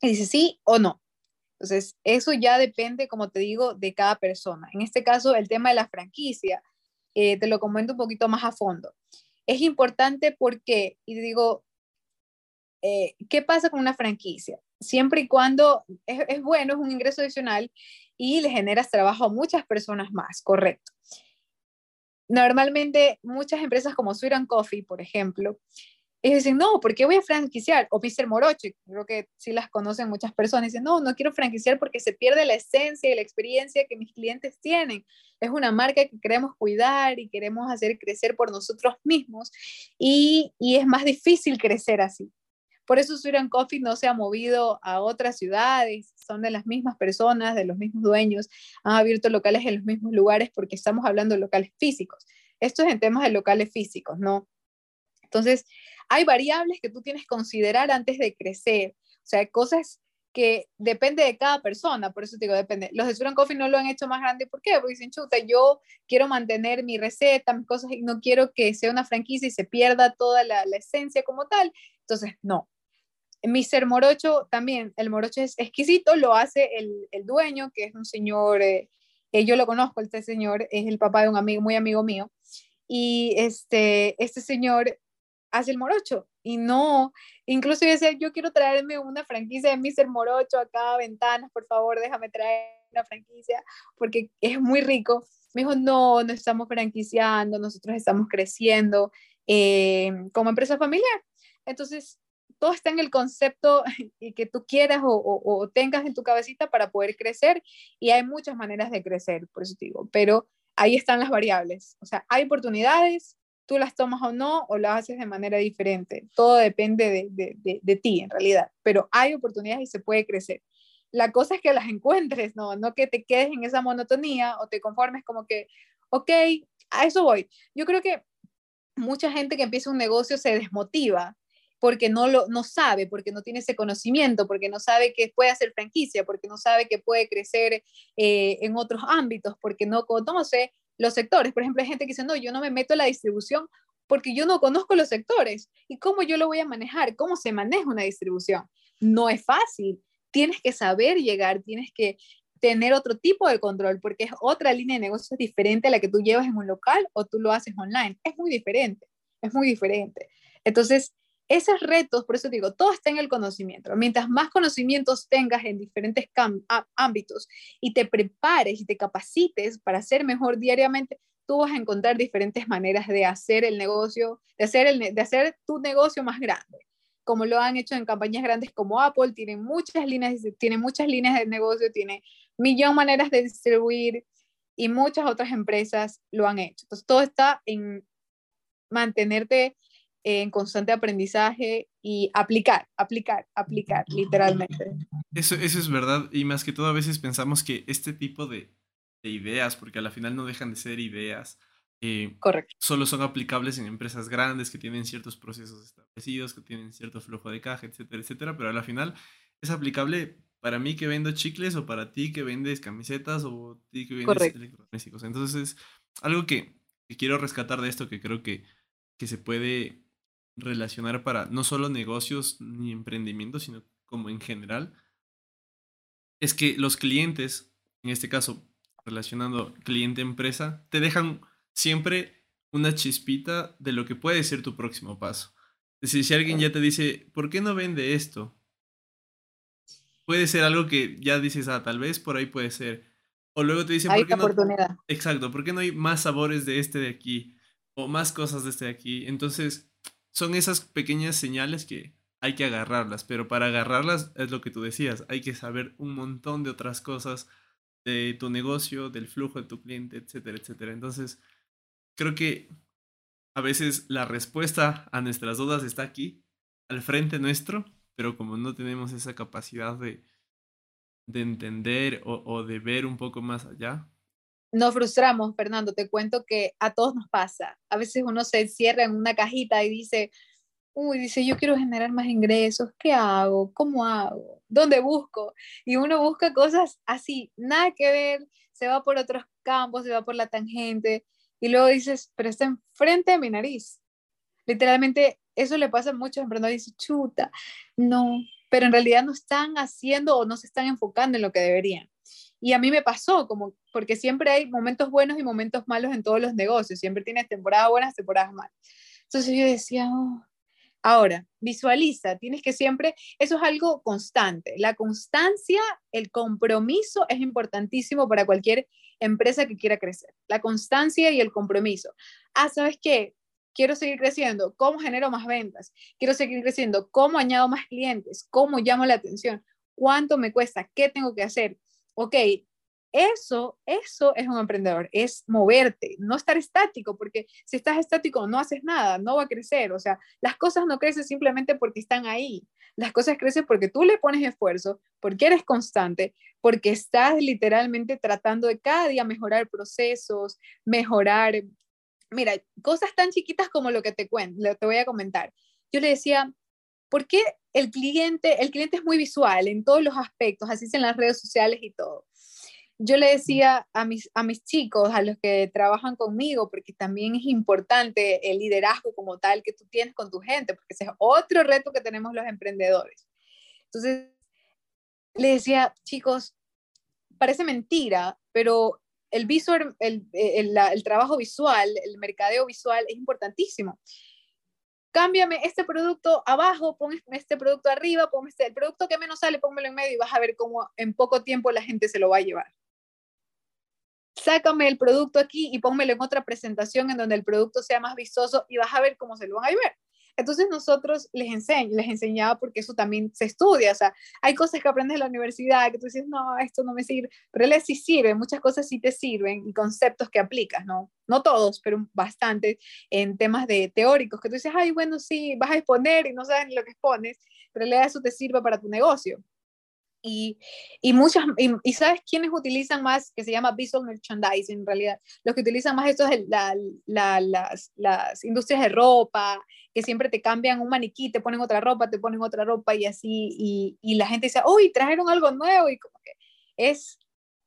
y dice sí o no. Entonces, eso ya depende, como te digo, de cada persona. En este caso, el tema de la franquicia, eh, te lo comento un poquito más a fondo. Es importante porque, y digo, eh, ¿qué pasa con una franquicia? Siempre y cuando es, bueno, es un ingreso adicional y le generas trabajo a muchas personas más, correcto. Normalmente, muchas empresas como Sweet Coffee, por ejemplo, y dicen, no, ¿por qué voy a franquiciar? O Mr. Moroche, creo que sí las conocen muchas personas, dicen, no, no quiero franquiciar porque se pierde la esencia y la experiencia que mis clientes tienen. Es una marca que queremos cuidar y queremos hacer crecer por nosotros mismos y, y es más difícil crecer así. Por eso Sweet Coffee no se ha movido a otras ciudades, son de las mismas personas, de los mismos dueños, han abierto locales en los mismos lugares porque estamos hablando de locales físicos. Esto es en temas de locales físicos, ¿no? Entonces, hay variables que tú tienes que considerar antes de crecer. O sea, cosas que depende de cada persona, por eso te digo, depende. Los de Suran Coffee no lo han hecho más grande, ¿por qué? Porque dicen, chuta, yo quiero mantener mi receta, mis cosas, y no quiero que sea una franquicia y se pierda toda la, la esencia como tal. Entonces, no. Mr. Morocho también, el Morocho es exquisito, lo hace el, el dueño, que es un señor, eh, eh, yo lo conozco, este señor es el papá de un amigo, muy amigo mío, y este, este señor hace el morocho y no, incluso yo decía, yo quiero traerme una franquicia de Mr. Morocho acá, ventanas, por favor, déjame traer una franquicia porque es muy rico. Me dijo, no, no estamos franquiciando, nosotros estamos creciendo eh, como empresa familiar. Entonces, todo está en el concepto y que tú quieras o, o, tengas en tu cabecita para poder crecer y hay muchas maneras de crecer, por eso digo, pero ahí están las variables. O sea, hay oportunidades, tú las tomas o no, o las haces de manera diferente. Todo depende de, de, de, ti, en realidad. Pero hay oportunidades y se puede crecer. La cosa es que las encuentres, ¿no? No que te quedes en esa monotonía o te conformes como que, ok, a eso voy. Yo creo que mucha gente que empieza un negocio se desmotiva porque no lo no sabe, porque no tiene ese conocimiento, porque no sabe que puede hacer franquicia, porque no sabe que puede crecer eh, en otros ámbitos, porque no conoce los sectores. Por ejemplo, hay gente que dice, no, yo no me meto en la distribución porque yo no conozco los sectores. ¿Y cómo yo lo voy a manejar? ¿Cómo se maneja una distribución? No es fácil. Tienes que saber llegar, tienes que tener otro tipo de control porque es otra línea de negocios diferente a la que tú llevas en un local o tú lo haces online. Es muy diferente, es muy diferente. Entonces, esos retos, por eso digo, todo está en el conocimiento. Mientras más conocimientos tengas en diferentes ámbitos y te prepares y te capacites para ser mejor diariamente, tú vas a encontrar diferentes maneras de hacer el negocio, de hacer, de hacer tu negocio más grande. Como lo han hecho en campañas grandes como Apple, tiene muchas líneas, tiene muchas líneas de negocio, tiene millón maneras de distribuir y muchas otras empresas lo han hecho. Entonces, todo está en mantenerte en constante aprendizaje y aplicar, aplicar, aplicar, literalmente. Eso, eso es verdad, y más que todo a veces pensamos que este tipo de, ideas, porque a la final no dejan de ser ideas, eh, Correcto. solo son aplicables en empresas grandes que tienen ciertos procesos establecidos, que tienen cierto flujo de caja, etcétera, etcétera, pero a la final es aplicable para mí que vendo chicles o para ti que vendes camisetas o ti que vendes electrodomésticos. Entonces, algo que, que, quiero rescatar de esto, que creo que, que se puede relacionar para no solo negocios ni emprendimientos, sino como en general, es que los clientes, en este caso, relacionando cliente-empresa, te dejan siempre una chispita de lo que puede ser tu próximo paso. Es decir, si alguien ya te dice, ¿por qué no vende esto? Puede ser algo que ya dices, ah, tal vez por ahí puede ser. O luego te dice, ¿por qué oportunidad. Exacto, ¿por qué no hay más sabores de este de aquí? O más cosas de este de aquí. Entonces, son esas pequeñas señales que hay que agarrarlas, pero para agarrarlas es lo que tú decías, hay que saber un montón de otras cosas de tu negocio, del flujo de tu cliente, etcétera, etcétera. Entonces, creo que a veces la respuesta a nuestras dudas está aquí, al frente nuestro, pero como no tenemos esa capacidad de, de entender o, o de ver un poco más allá, nos frustramos, Fernando, te cuento que a todos nos pasa. A veces uno se encierra en una cajita y dice, uy, dice, yo quiero generar más ingresos, ¿qué hago? ¿Cómo hago? ¿Dónde busco? Y uno busca cosas así, nada que ver, se va por otros campos, se va por la tangente, y luego dices, pero está enfrente de mi nariz. Literalmente, eso le pasa a muchos emprendedores, dicen, chuta, no, pero en realidad no están haciendo o no se están enfocando en lo que deberían. Y a mí me pasó, como, porque siempre hay momentos buenos y momentos malos en todos los negocios, siempre tienes temporadas buenas, temporadas malas. Entonces yo decía, oh". ahora, visualiza, tienes que siempre, eso es algo constante. La constancia, el compromiso es importantísimo para cualquier empresa que quiera crecer. La constancia y el compromiso. Ah, ¿sabes qué? Quiero seguir creciendo. ¿Cómo genero más ventas? Quiero seguir creciendo. ¿Cómo añado más clientes? ¿Cómo llamo la atención? ¿Cuánto me cuesta? ¿Qué tengo que hacer? Ok, eso, eso es un emprendedor, es moverte, no estar estático, porque si estás estático no haces nada, no va a crecer. O sea, las cosas no crecen simplemente porque están ahí. Las cosas crecen porque tú le pones esfuerzo, porque eres constante, porque estás literalmente tratando de cada día mejorar procesos, mejorar, mira, cosas tan chiquitas como lo que te cuento, te voy a comentar. Yo le decía, ¿por qué el cliente, el cliente es muy visual en todos los aspectos, así es en las redes sociales y todo. Yo le decía a mis, a mis chicos, a los que trabajan conmigo, porque también es importante el liderazgo como tal que tú tienes con tu gente, porque ese es otro reto que tenemos los emprendedores. Entonces, le decía, chicos, parece mentira, pero el, visual, el, el trabajo visual, el mercadeo visual es importantísimo cámbiame este producto abajo, pon este producto arriba, pon este, el producto que menos sale, pónmelo en medio y vas a ver cómo en poco tiempo la gente se lo va a llevar. Sácame el producto aquí y pónmelo en otra presentación en donde el producto sea más vistoso y vas a ver cómo se lo van a ver. Entonces nosotros les, enseñ les enseñaba porque eso también se estudia, o sea, hay cosas que aprendes en la universidad que tú dices, no, esto no me sirve, pero les sí sirve, muchas cosas sí te sirven y conceptos que aplicas, ¿no? No todos, pero bastante en temas de teóricos, que tú dices, ay, bueno, sí, vas a exponer y no sabes ni lo que expones, pero le eso te sirve para tu negocio. Y, y muchas, y, sabes quiénes utilizan más, que se llama visual merchandising en realidad, los que utilizan más esto es la, la, las, las industrias de ropa, que siempre te cambian un maniquí, te ponen otra ropa, te ponen otra ropa y así, y, y la gente dice, uy, trajeron algo nuevo, y como que es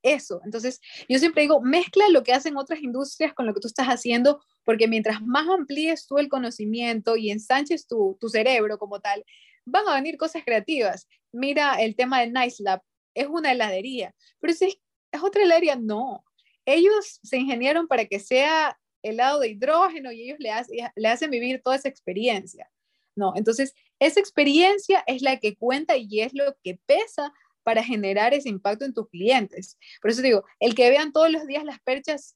eso. Entonces, yo siempre digo, mezcla lo que hacen otras industrias con lo que tú estás haciendo, porque mientras más amplíes tú el conocimiento y ensanches tu, tu cerebro como tal, van a venir cosas creativas. Mira el tema del Nice Lab, es una heladería, pero si es, es otra heladería, no. Ellos se ingeniaron para que sea helado de hidrógeno y ellos le, le hacen vivir toda esa experiencia. No, entonces esa experiencia es la que cuenta y es lo que pesa para generar ese impacto en tus clientes. Por eso digo, el que vean todos los días las perchas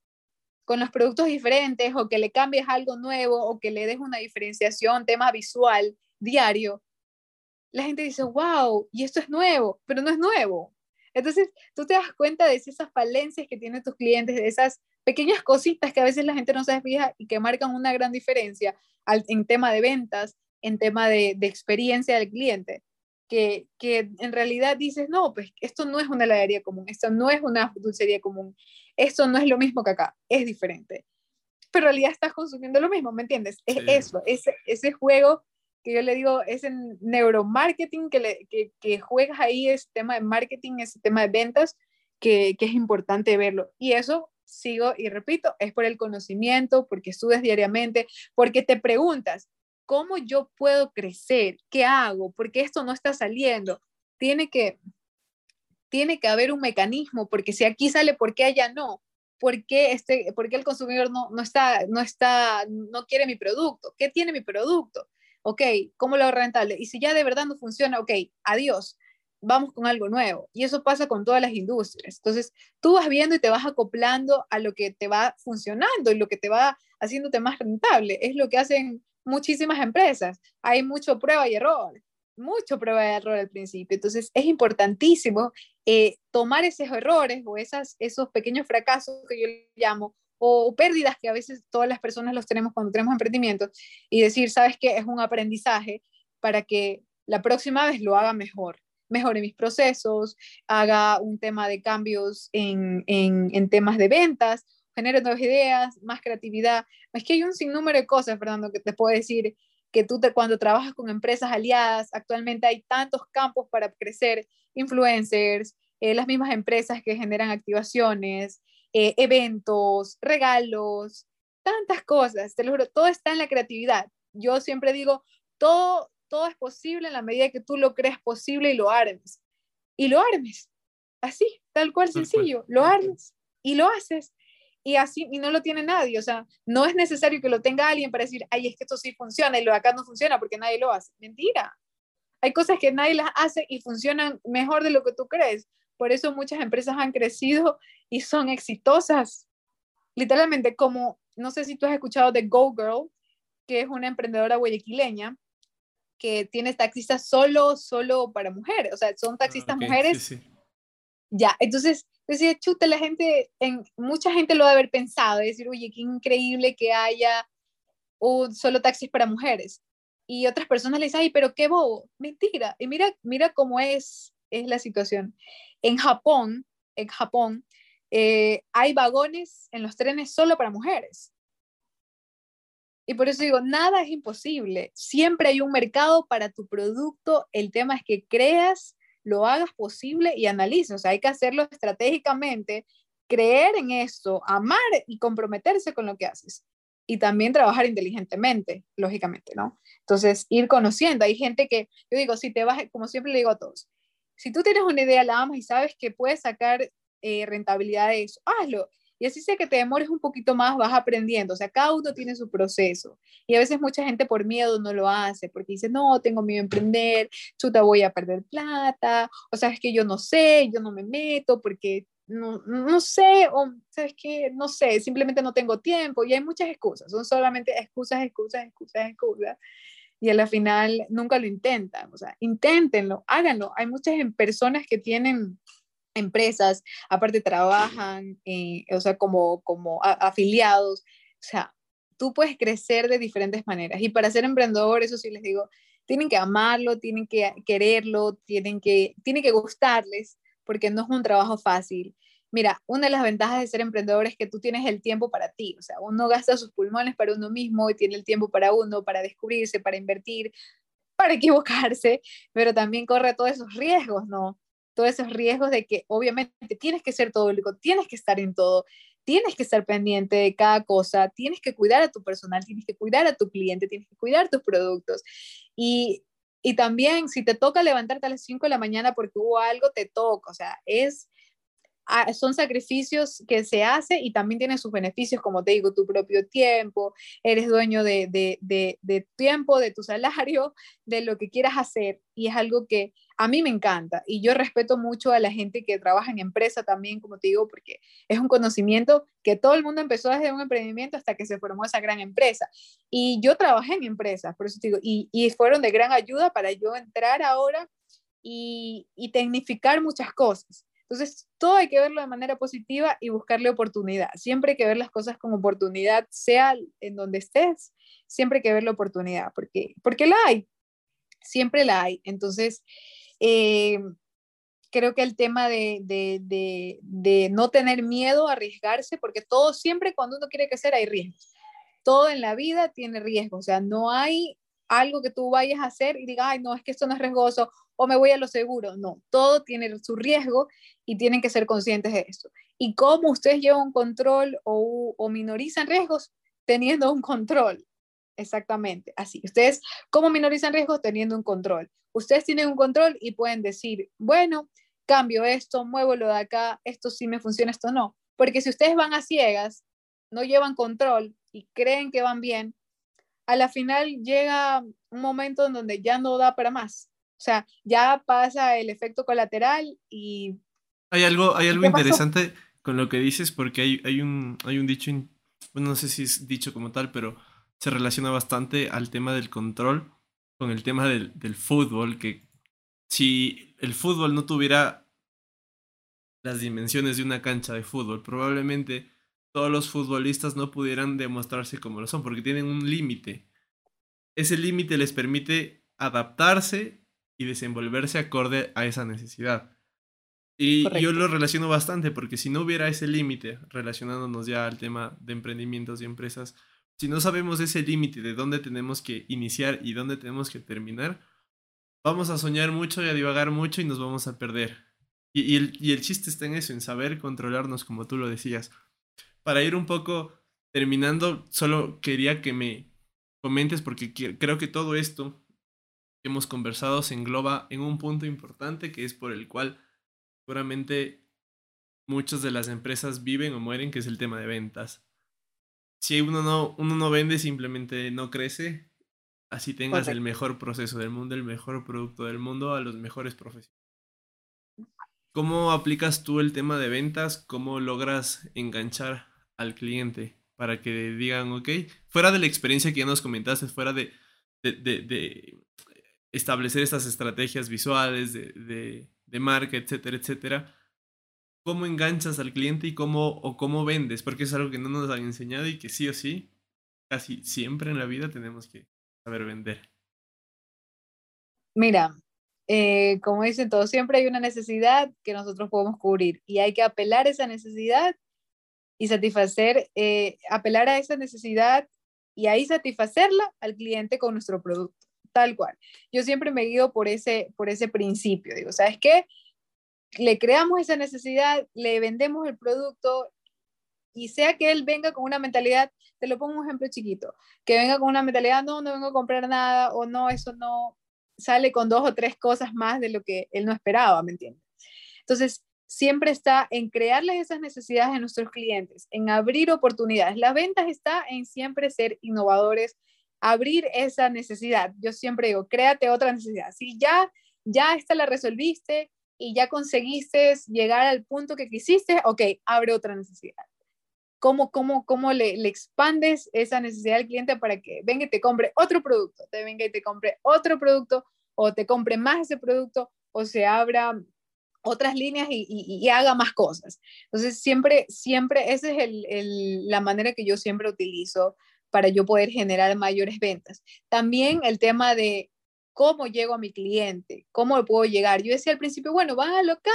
con los productos diferentes o que le cambies algo nuevo o que le des una diferenciación, tema visual, diario, la gente dice, wow, y esto es nuevo, pero no es nuevo. Entonces, tú te das cuenta de esas falencias que tienen tus clientes, de esas pequeñas cositas que a veces la gente no se fija y que marcan una gran diferencia en tema de ventas, en tema de, experiencia del cliente. Que, que, en realidad dices, no, pues esto no es una heladería común, esto no es una dulcería común, esto no es lo mismo que acá, es diferente. Pero en realidad estás consumiendo lo mismo, ¿me entiendes? Es eso, ese, ese juego que yo le digo, ese neuromarketing que, le, que, que juegas ahí, ese tema de marketing, ese tema de ventas, que, que es importante verlo. Y eso sigo y repito, es por el conocimiento, porque estudias diariamente, porque te preguntas, ¿cómo yo puedo crecer? ¿Qué hago? porque esto no está saliendo? Tiene que, tiene que haber un mecanismo, porque si aquí sale, ¿por qué allá no? ¿Por qué, este, por qué el consumidor no, no, está, no, está, no quiere mi producto? ¿Qué tiene mi producto? Ok, ¿cómo lo hago rentable? Y si ya de verdad no funciona, ok, adiós vamos con algo nuevo. Y eso pasa con todas las industrias. Entonces, tú vas viendo y te vas acoplando a lo que te va funcionando y lo que te va haciéndote más rentable. Es lo que hacen muchísimas empresas. Hay mucho prueba y error, mucho prueba y error al principio. Entonces, es importantísimo eh, tomar esos errores o esas, esos pequeños fracasos que yo llamo o pérdidas que a veces todas las personas los tenemos cuando tenemos emprendimientos y decir, sabes que es un aprendizaje para que la próxima vez lo haga mejor mejore mis procesos, haga un tema de cambios en, en, temas de ventas, genere nuevas ideas, más creatividad. Es que hay un sinnúmero de cosas, Fernando, que te puedo decir que tú te, cuando trabajas con empresas aliadas, actualmente hay tantos campos para crecer, influencers, eh, las mismas empresas que generan activaciones, eh, eventos, regalos, tantas cosas, te lo juro, todo está en la creatividad. Yo siempre digo, todo, todo es posible en la medida que tú lo creas posible y lo armes. Y lo armes. Así, tal cual sencillo. Lo armes y lo haces. Y así, y no lo tiene nadie. O sea, no es necesario que lo tenga alguien para decir, ay, es que esto sí funciona y lo de acá no funciona porque nadie lo hace. Mentira. Hay cosas que nadie las hace y funcionan mejor de lo que tú crees. Por eso muchas empresas han crecido y son exitosas. Literalmente, como, no sé si tú has escuchado de Go Girl, que es una emprendedora guayaquileña, que tiene taxistas solo, solo para mujeres, o sea, son taxistas mujeres. Ya, entonces, decía, chuta, la gente, en, mucha gente lo ha de haber pensado, decir, oye, qué increíble que haya un solo taxis para mujeres. Y otras personas le dicen, ay, pero qué bobo, mentira. Y mira, mira cómo es, es la situación. En Japón, en Japón, eh, hay vagones en los trenes solo para mujeres. Y por eso digo, nada es imposible. Siempre hay un mercado para tu producto. El tema es que creas, lo hagas posible y analices. Hay que hacerlo estratégicamente, creer en esto, amar y comprometerse con lo que haces. Y también trabajar inteligentemente, lógicamente, ¿no? Entonces, ir conociendo. Hay gente que, yo digo, si te vas, como siempre le digo a todos, si tú tienes una idea, la amas y sabes que puedes sacar eh, rentabilidad de eso, hazlo. Y así sea que te demores un poquito más, vas aprendiendo. O sea, cada uno tiene su proceso. Y a veces mucha gente por miedo no lo hace, porque dice, no, tengo miedo a emprender, chuta, voy a perder plata. O sea, es que yo no sé, yo no me meto porque no, no sé, o sabes que no sé, simplemente no tengo tiempo. Y hay muchas excusas, son solamente excusas, excusas, excusas, excusas. Y a la final nunca lo intentan. O sea, inténtenlo, háganlo. Hay muchas personas que tienen empresas, aparte trabajan, eh, o sea, como, como afiliados, o sea, tú puedes crecer de diferentes maneras. Y para ser emprendedor, eso sí les digo, tienen que amarlo, tienen que quererlo, tienen que, tienen que gustarles, porque no es un trabajo fácil. Mira, una de las ventajas de ser emprendedor es que tú tienes el tiempo para ti, o sea, uno gasta sus pulmones para uno mismo y tiene el tiempo para uno, para descubrirse, para invertir, para equivocarse, pero también corre todos esos riesgos, ¿no? todos esos riesgos de que obviamente tienes que ser todo público, tienes que estar en todo, tienes que estar pendiente de cada cosa, tienes que cuidar a tu personal, tienes que cuidar a tu cliente, tienes que cuidar tus productos. Y, y también si te toca levantarte a las 5 de la mañana porque hubo algo, te toca, o sea, es son sacrificios que se hace y también tienen sus beneficios, como te digo, tu propio tiempo, eres dueño de, de, de, de, tiempo, de tu salario, de lo que quieras hacer y es algo que a mí me encanta y yo respeto mucho a la gente que trabaja en empresa también, como te digo, porque es un conocimiento que todo el mundo empezó desde un emprendimiento hasta que se formó esa gran empresa. Y yo trabajé en empresas, por eso te digo, y, y fueron de gran ayuda para yo entrar ahora y, y tecnificar muchas cosas. Entonces, todo hay que verlo de manera positiva y buscarle oportunidad. Siempre hay que ver las cosas con oportunidad, sea en donde estés, siempre hay que ver la oportunidad, porque, porque la hay, siempre la hay. Entonces, eh, creo que el tema de, de, de, no tener miedo a arriesgarse, porque todo, siempre cuando uno quiere crecer hay riesgos. Todo en la vida tiene riesgo, o sea, no hay algo que tú vayas a hacer y digas, ay, no, es que esto no es riesgoso, o me voy a lo seguro. No, todo tiene su riesgo y tienen que ser conscientes de esto. Y cómo ustedes llevan un control o, o minorizan riesgos teniendo un control. Exactamente, así. Ustedes, ¿cómo minorizan riesgos? Teniendo un control. Ustedes tienen un control y pueden decir, bueno, cambio esto, muevo lo de acá, esto sí me funciona, esto no. Porque si ustedes van a ciegas, no llevan control y creen que van bien, a la final llega un momento en donde ya no da para más. O sea, ya pasa el efecto colateral y... Hay algo, hay algo interesante con lo que dices porque hay, hay, un, hay un dicho, bueno, no sé si es dicho como tal, pero se relaciona bastante al tema del control con el tema del, del fútbol, que si el fútbol no tuviera las dimensiones de una cancha de fútbol, probablemente todos los futbolistas no pudieran demostrarse como lo son, porque tienen un límite. Ese límite les permite adaptarse y desenvolverse acorde a esa necesidad. Y yo lo relaciono bastante, porque si no hubiera ese límite, relacionándonos ya al tema de emprendimientos y empresas, si no sabemos ese límite de dónde tenemos que iniciar y dónde tenemos que terminar, vamos a soñar mucho y a divagar mucho y nos vamos a perder. Y, el, y el chiste está en eso, en saber controlarnos, como tú lo decías para ir un poco terminando, solo quería que me comentes porque creo que todo esto que hemos conversado se engloba en un punto importante que es por el cual seguramente muchas de las empresas viven o mueren, que es el tema de ventas. Si uno no, uno no vende, simplemente no crece. Así tengas el mejor proceso del mundo, el mejor producto del mundo, a los mejores profesionales. ¿Cómo aplicas tú el tema de ventas? ¿Cómo logras enganchar al cliente para que digan, ok, fuera de la experiencia que ya nos comentaste, fuera de, de, de, establecer estas estrategias visuales de, de, marca, etcétera, etcétera, ¿cómo enganchas al cliente y cómo, o cómo vendes? Porque es algo que no nos han enseñado y que sí o sí, casi siempre en la vida tenemos que saber vender. Mira, eh, como dicen todos, siempre hay una necesidad que nosotros podemos cubrir y hay que apelar esa necesidad y satisfacer, eh, apelar a esa necesidad y ahí satisfacerla al cliente con nuestro producto, tal cual. Yo siempre me guío por ese, por ese principio. Digo, ¿sabes qué? Le creamos esa necesidad, le vendemos el producto y sea que él venga con una mentalidad, te lo pongo un ejemplo chiquito, que venga con una mentalidad, no, no vengo a comprar nada o no, eso no, sale con dos o tres cosas más de lo que él no esperaba, ¿me entiendes? Entonces, siempre está en crearles esas necesidades a nuestros clientes, en abrir oportunidades. Las ventas está en siempre ser innovadores, abrir esa necesidad. Yo siempre digo, créate otra necesidad. Si ya, ya esta la resolviste y ya conseguiste llegar al punto que quisiste, ok, abre otra necesidad. ¿Cómo, cómo, cómo le, le expandes esa necesidad al cliente para que venga y te compre otro producto, te venga y te compre otro producto o te compre más ese producto o se abra otras líneas y, haga más cosas. Entonces, siempre, siempre, esa es la manera que yo siempre utilizo para yo poder generar mayores ventas. También el tema de cómo llego a mi cliente, cómo puedo llegar. Yo decía al principio, bueno, va al local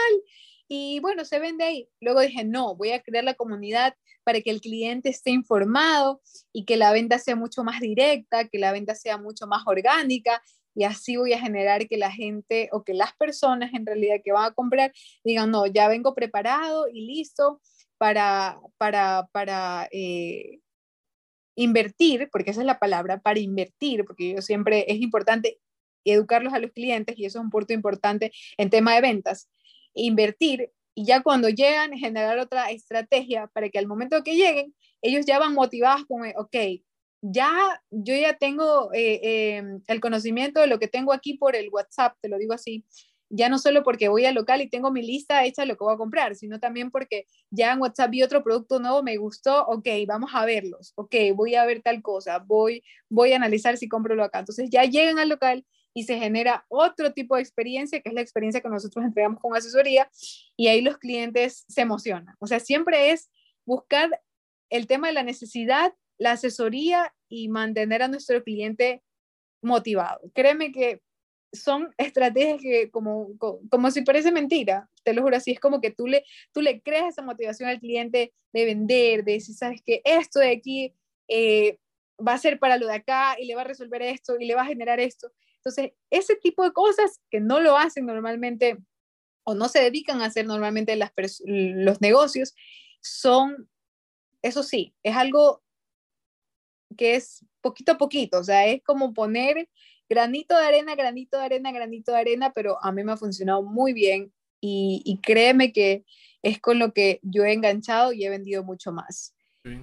y bueno, se vende ahí. Luego dije, no, voy a crear la comunidad para que el cliente esté informado y que la venta sea mucho más directa, que la venta sea mucho más orgánica y así voy a generar que la gente o que las personas en realidad que van a comprar digan, no, ya vengo preparado y listo para, para, para eh, invertir, porque esa es la palabra, para invertir, porque yo siempre es importante educarlos a los clientes y eso es un punto importante en tema de ventas, invertir y ya cuando llegan, generar otra estrategia para que al momento que lleguen, ellos ya van motivados con, ok, ya yo ya tengo eh, em, el conocimiento de lo que tengo aquí por el WhatsApp, te lo digo así, ya no solo porque voy al local y tengo mi lista hecha de lo que voy a comprar, sino también porque ya en WhatsApp vi otro producto nuevo, me gustó, ok, vamos a verlos, ok, voy a ver tal cosa, voy, voy a analizar si compro lo acá. Entonces ya llegan al local y se genera otro tipo de experiencia, que es la experiencia que nosotros entregamos con asesoría, y ahí los clientes se emocionan. O sea, siempre es buscar el tema de la necesidad, la asesoría y mantener a nuestro cliente motivado. Créeme que son estrategias que como, como, si parece mentira, te lo juro, así es como que tú le, tú le creas esa motivación al cliente de vender, de decir, sabes que esto de aquí eh, va a ser para lo de acá y le va a resolver esto y le va a generar esto. Entonces, ese tipo de cosas que no lo hacen normalmente o no se dedican a hacer normalmente los negocios, son, eso sí, es algo que es poquito a poquito, o sea, es como poner granito de arena, granito de arena, granito de arena, pero a mí me ha funcionado muy bien y, y créeme que es con lo que yo he enganchado y he vendido mucho más.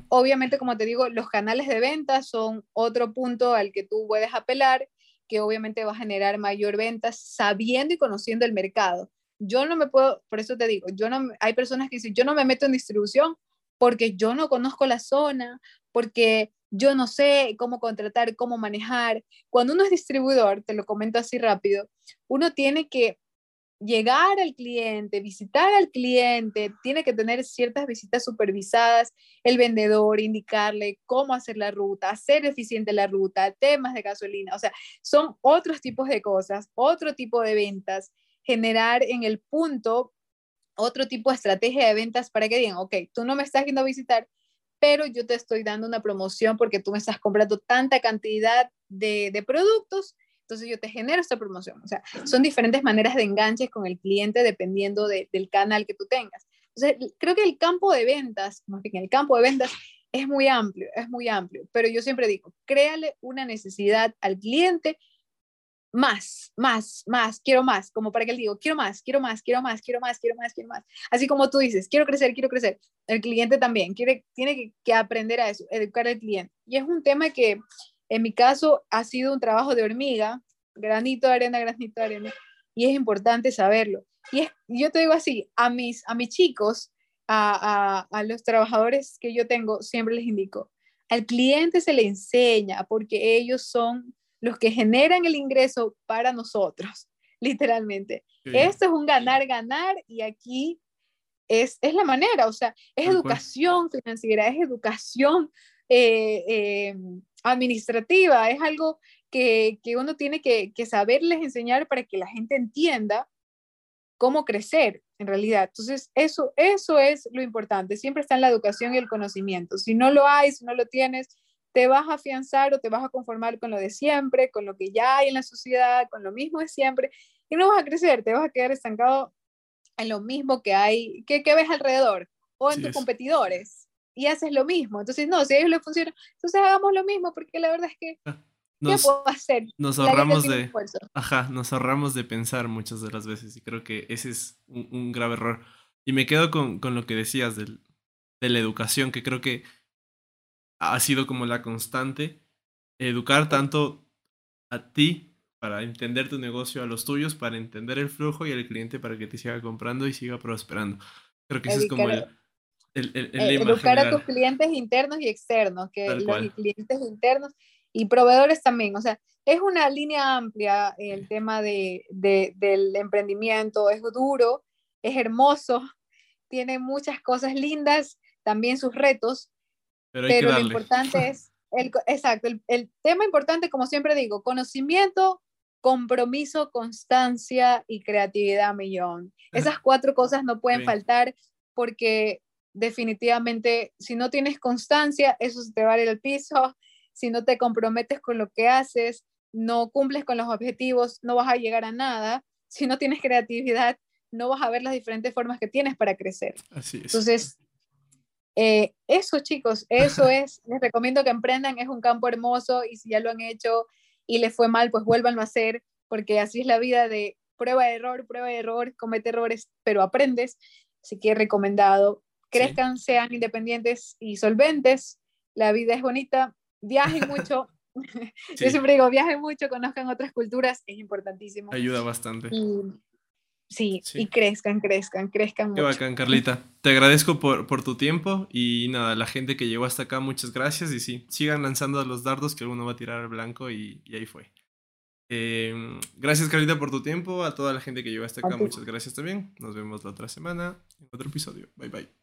Obviamente, como te digo, los canales de venta son otro punto al que tú puedes apelar que obviamente va a generar mayor ventas sabiendo y conociendo el mercado. Yo no me puedo, por eso te digo, yo no, hay personas que dicen, yo no me meto en distribución porque yo no conozco la zona, porque yo no sé cómo contratar, cómo manejar. Cuando uno es distribuidor, te lo comento así rápido, uno tiene que llegar al cliente, visitar al cliente, tiene que tener ciertas visitas supervisadas, el vendedor, indicarle cómo hacer la ruta, hacer eficiente la ruta, temas de gasolina, o sea, son otros tipos de cosas, otro tipo de ventas, generar en el punto otro tipo de estrategia de ventas para que digan, ok, tú no me estás yendo a visitar, pero yo te estoy dando una promoción porque tú me estás comprando tanta cantidad de, productos entonces yo te genero esta promoción. O sea, son diferentes maneras de enganches con el cliente dependiendo del canal que tú tengas. Entonces, creo que el campo de ventas, más bien el campo de ventas es muy amplio, es muy amplio, pero yo siempre digo, créale una necesidad al cliente más, más, más, quiero más, como para que él diga, quiero más, quiero más, quiero más, quiero más, quiero más, quiero más. Así como tú dices, quiero crecer, quiero crecer. El cliente también quiere, tiene que, que aprender a eso, educar al cliente. Y es un tema que en mi caso ha sido un trabajo de hormiga, granito de arena, granito de arena, y es importante saberlo. Y yo te digo así, a mis, a mis chicos, a, a, a los trabajadores que yo tengo, siempre les indico, al cliente se le enseña porque ellos son los que generan el ingreso para nosotros, literalmente. Esto es un ganar, ganar y aquí es, es la manera, o sea, es educación financiera, es educación eh, eh, administrativa, es algo que, uno tiene que, saberles enseñar para que la gente entienda cómo crecer en realidad. Entonces, eso, eso es lo importante. Siempre está en la educación y el conocimiento. Si no lo hay, si no lo tienes, te vas a afianzar o te vas a conformar con lo de siempre, con lo que ya hay en la sociedad, con lo mismo de siempre, y no vas a crecer, te vas a quedar estancado en lo mismo que hay, que, ves alrededor o en tus competidores y haces lo mismo. Entonces, no, si a ellos les funciona, entonces hagamos lo mismo, porque la verdad es que, ah, nos, ¿qué puedo hacer? Nos ahorramos de, ajá, nos ahorramos de pensar muchas de las veces y creo que ese es un, grave error. Y me quedo con, con lo que decías del, de la educación, que creo que ha sido como la constante, educar tanto a ti para entender tu negocio, a los tuyos, para entender el flujo y al cliente para que te siga comprando y siga prosperando. Creo que ese es como el, eh, educar a tus clientes internos y externos, que los clientes internos y proveedores también. O sea, es una línea amplia el tema de, del emprendimiento, es duro, es hermoso, tiene muchas cosas lindas, también sus retos, pero, lo importante es, el, exacto, el, el tema importante, como siempre digo, conocimiento, compromiso, constancia y creatividad millón. Esas cuatro cosas no pueden faltar porque definitivamente si no tienes constancia, eso se te va a ir al piso, si no te comprometes con lo que haces, no cumples con los objetivos, no vas a llegar a nada, si no tienes creatividad, no vas a ver las diferentes formas que tienes para crecer. Así es. Entonces, eh, eso chicos, eso es, les recomiendo que emprendan, es un campo hermoso y si ya lo han hecho y les fue mal, pues vuélvanlo a hacer, porque así es la vida de prueba de error, prueba de error, comete errores, pero aprendes Así que recomendado, crezcan, sean independientes y solventes, la vida es bonita, viajen mucho. Yo siempre digo, viajen mucho, conozcan otras culturas, es importantísimo. Ayuda bastante. Sí, y crezcan, crezcan, crezcan mucho. Qué bacán, Carlita. Te agradezco por, por, tu tiempo y nada, la gente que llegó hasta acá, muchas gracias y sí, sigan lanzando los dardos que alguno va a tirar al blanco y, y ahí fue. Eh, gracias, Carlita, por tu tiempo. A toda la gente que llegó hasta acá, muchas gracias también. Nos vemos la otra semana en otro episodio. Bye bye.